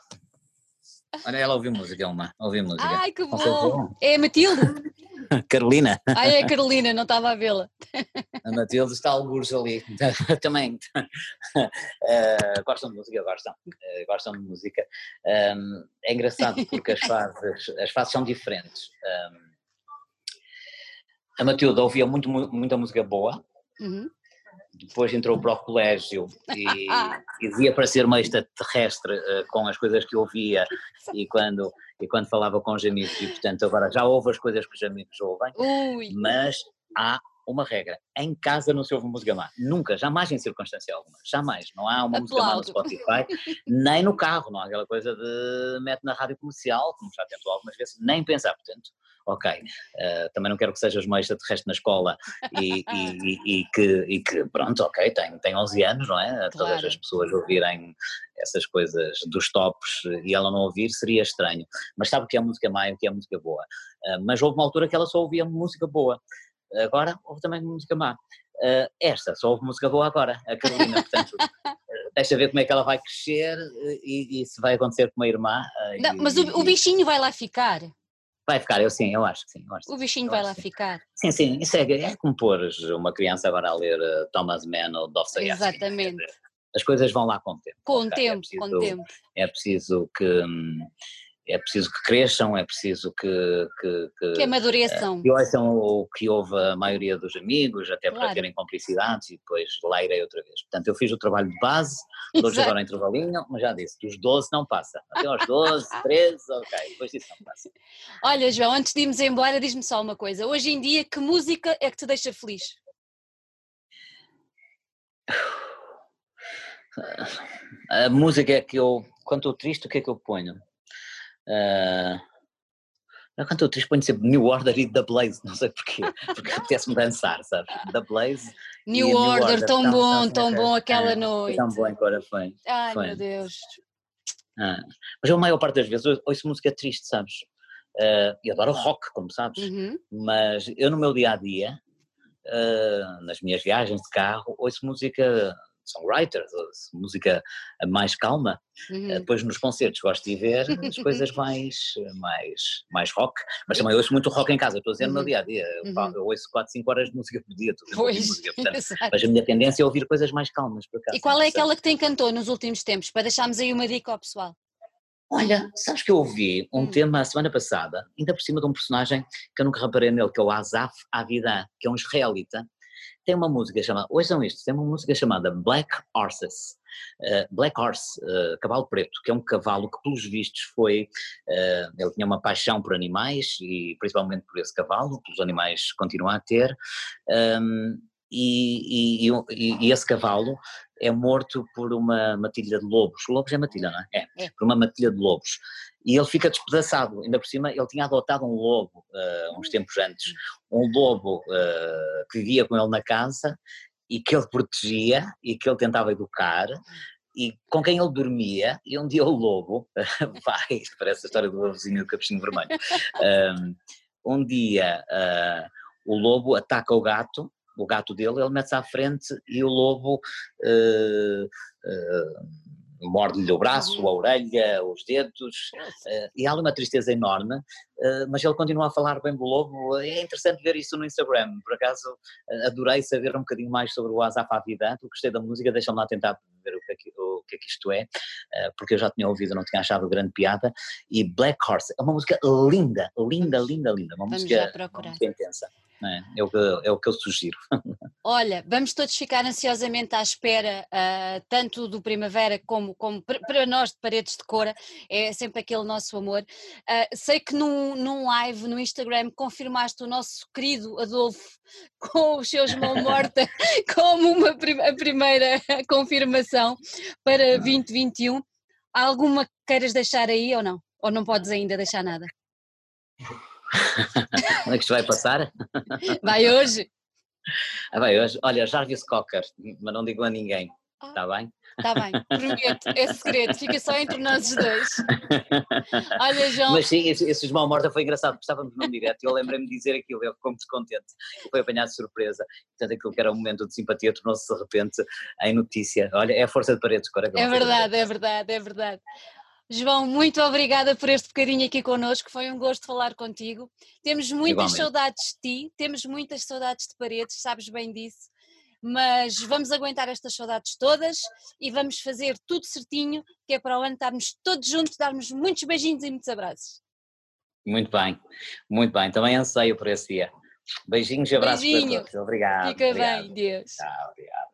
Olha, ela ouviu música, uma. Ouviu música. Ai, que bom! É a Matilde? [laughs] Carolina. Ah, é a Carolina, não estava a vê-la. [laughs] A Matilde está alguns ali. [laughs] Também. Uh, gostam de música, gostam. Uh, gostam de música. Um, é engraçado porque as fases, as fases são diferentes. Um, a Matilde ouvia muito, muita música boa. Uhum depois entrou para o colégio e, e via para ser uma extraterrestre uh, com as coisas que ouvia e quando, e quando falava com os amigos, e portanto agora já ouve as coisas que os amigos ouvem, Ui. mas há uma regra, em casa não se ouve música má, nunca, jamais em circunstância alguma, jamais, não há uma música má no Spotify, [laughs] nem no carro, não há aquela coisa de mete na rádio comercial, como já tentou algumas vezes, nem pensar, portanto, ok, uh, também não quero que sejas uma extraterrestre na escola e, e, e, que, e que, pronto, ok, tem, tem 11 anos, não é? Claro. Todas as pessoas ouvirem essas coisas dos tops e ela não ouvir seria estranho, mas sabe o que é música má e o que é música boa. Uh, mas houve uma altura que ela só ouvia música boa, agora houve também música má. Uh, esta, só houve música boa agora, a Carolina, [laughs] portanto, deixa ver como é que ela vai crescer e, e se vai acontecer com a irmã. Não, mas o, o, bichinho vai lá ficar. Vai ficar, eu sim, eu acho que sim. Acho, o bichinho vai lá sim. ficar. Sim, sim, isso é, é como pôr uma criança agora a ler uh, Thomas Mann ou Dostoevsky. Exatamente. As coisas vão lá com o tempo. Com o okay? tempo, é preciso, com o tempo. É preciso que. Hum, é preciso que cresçam, é preciso que. Que, que, que amadureçam. Que ouçam o que ouve a maioria dos amigos, até claro. para terem complicidades e depois lá irei outra vez. Portanto, eu fiz o trabalho de base, hoje agora em intervalinho, mas já disse, dos 12 não passa. Até aos 12, 13, [laughs] ok, depois disso não passa. Olha, João, antes de irmos embora, diz-me só uma coisa. Hoje em dia, que música é que te deixa feliz? A música é que eu, quando estou triste, o que é que eu ponho? Uh, quando estou triste ponho sempre New Order e The Blaze, [laughs] não sei porquê, porque apetece-me dançar, sabes? The Blaze New, New Order, Order, tão, tão bom, tão bom aquela é, noite. Tão bom agora foi. Ai foi. meu Deus. Ah, mas a maior parte das vezes ouço música triste, sabes? Uh, e adoro rock, como sabes, uhum. mas eu no meu dia a dia, uh, nas minhas viagens de carro, ouço música songwriters, música mais calma. Uhum. Depois nos concertos gosto de ver as coisas mais, mais, mais rock, mas também ouço muito rock em casa, estou a dizer no meu uhum. dia a dia. Uhum. Eu ouço 4, 5 horas de música por dia, a música, portanto, mas a minha tendência é ouvir coisas mais calmas. Por acaso, e qual é aquela que te encantou nos últimos tempos? Para deixarmos aí uma dica ao pessoal. Olha, sabes que eu ouvi um hum. tema a semana passada, ainda por cima de um personagem que eu nunca reparei nele, que é o Azaf Avida, que é um israelita, tem uma música chamada, ouçam isto, tem uma música chamada Black Horses, uh, Black Horse, uh, cavalo preto, que é um cavalo que pelos vistos foi, uh, ele tinha uma paixão por animais e principalmente por esse cavalo, pelos animais continua a ter, um, e, e, e, e, esse cavalo é morto por uma matilha de lobos. Lobos é matilha, não é? É, é. por uma matilha de lobos e ele fica despedaçado. Ainda por cima, ele tinha adotado um lobo uh, uns tempos antes, um lobo uh, que vivia com ele na casa e que ele protegia e que ele tentava educar e com quem ele dormia, e um dia o lobo, [laughs] vai, parece a história do lobozinho do capuchinho vermelho, um, um dia uh, o lobo ataca o gato, o gato dele, ele mete-se à frente e o lobo uh, uh, morde-lhe o braço, uhum. a orelha, os dedos, uh, e há ali uma tristeza enorme, uh, mas ele continua a falar bem do lobo. É interessante ver isso no Instagram, por acaso uh, adorei saber um bocadinho mais sobre o Azaf Avidante, gostei da música, deixa-me lá tentar ver o que é que, o que, é que isto é, porque eu já tinha ouvido, não tinha achado grande piada, e Black Horse, é uma música linda, linda, linda, linda, uma, música, uma música intensa. É, é, o que, é o que eu sugiro. [laughs] Olha, vamos todos ficar ansiosamente à espera, uh, tanto do Primavera como, como para nós de Paredes de Cora, é sempre aquele nosso amor. Uh, sei que num, num live no Instagram confirmaste o nosso querido Adolfo [laughs] com os seus mão morta [laughs] como uma, a primeira confirmação para 2021. Alguma queiras deixar aí ou não? Ou não podes ainda deixar nada? Onde é que isto vai passar? Vai hoje. Ah, vai hoje. Olha, Jarvis Cocker, mas não digo a ninguém. Está ah, bem? Está bem, prometo, é segredo, fica só entre nós dois. [laughs] Olha, João. Mas sim, esse, esse João Morta foi engraçado, porque estávamos num direto e eu lembrei-me de dizer aquilo, ele ficou muito contente, foi apanhado de surpresa. Portanto, aquilo que era um momento de simpatia tornou-se de repente em notícia. Olha, é a força de paredes, Coragão. É verdade, é verdade, é verdade. João, muito obrigada por este bocadinho aqui connosco, foi um gosto falar contigo. Temos muitas Igualmente. saudades de ti, temos muitas saudades de paredes, sabes bem disso, mas vamos aguentar estas saudades todas e vamos fazer tudo certinho, que é para o ano estarmos todos juntos, darmos muitos beijinhos e muitos abraços. Muito bem, muito bem, também anseio por esse dia. Beijinhos e abraços Beijinho. para todos. Obrigado. Fica obrigado. bem, Deus. Tchau, obrigado.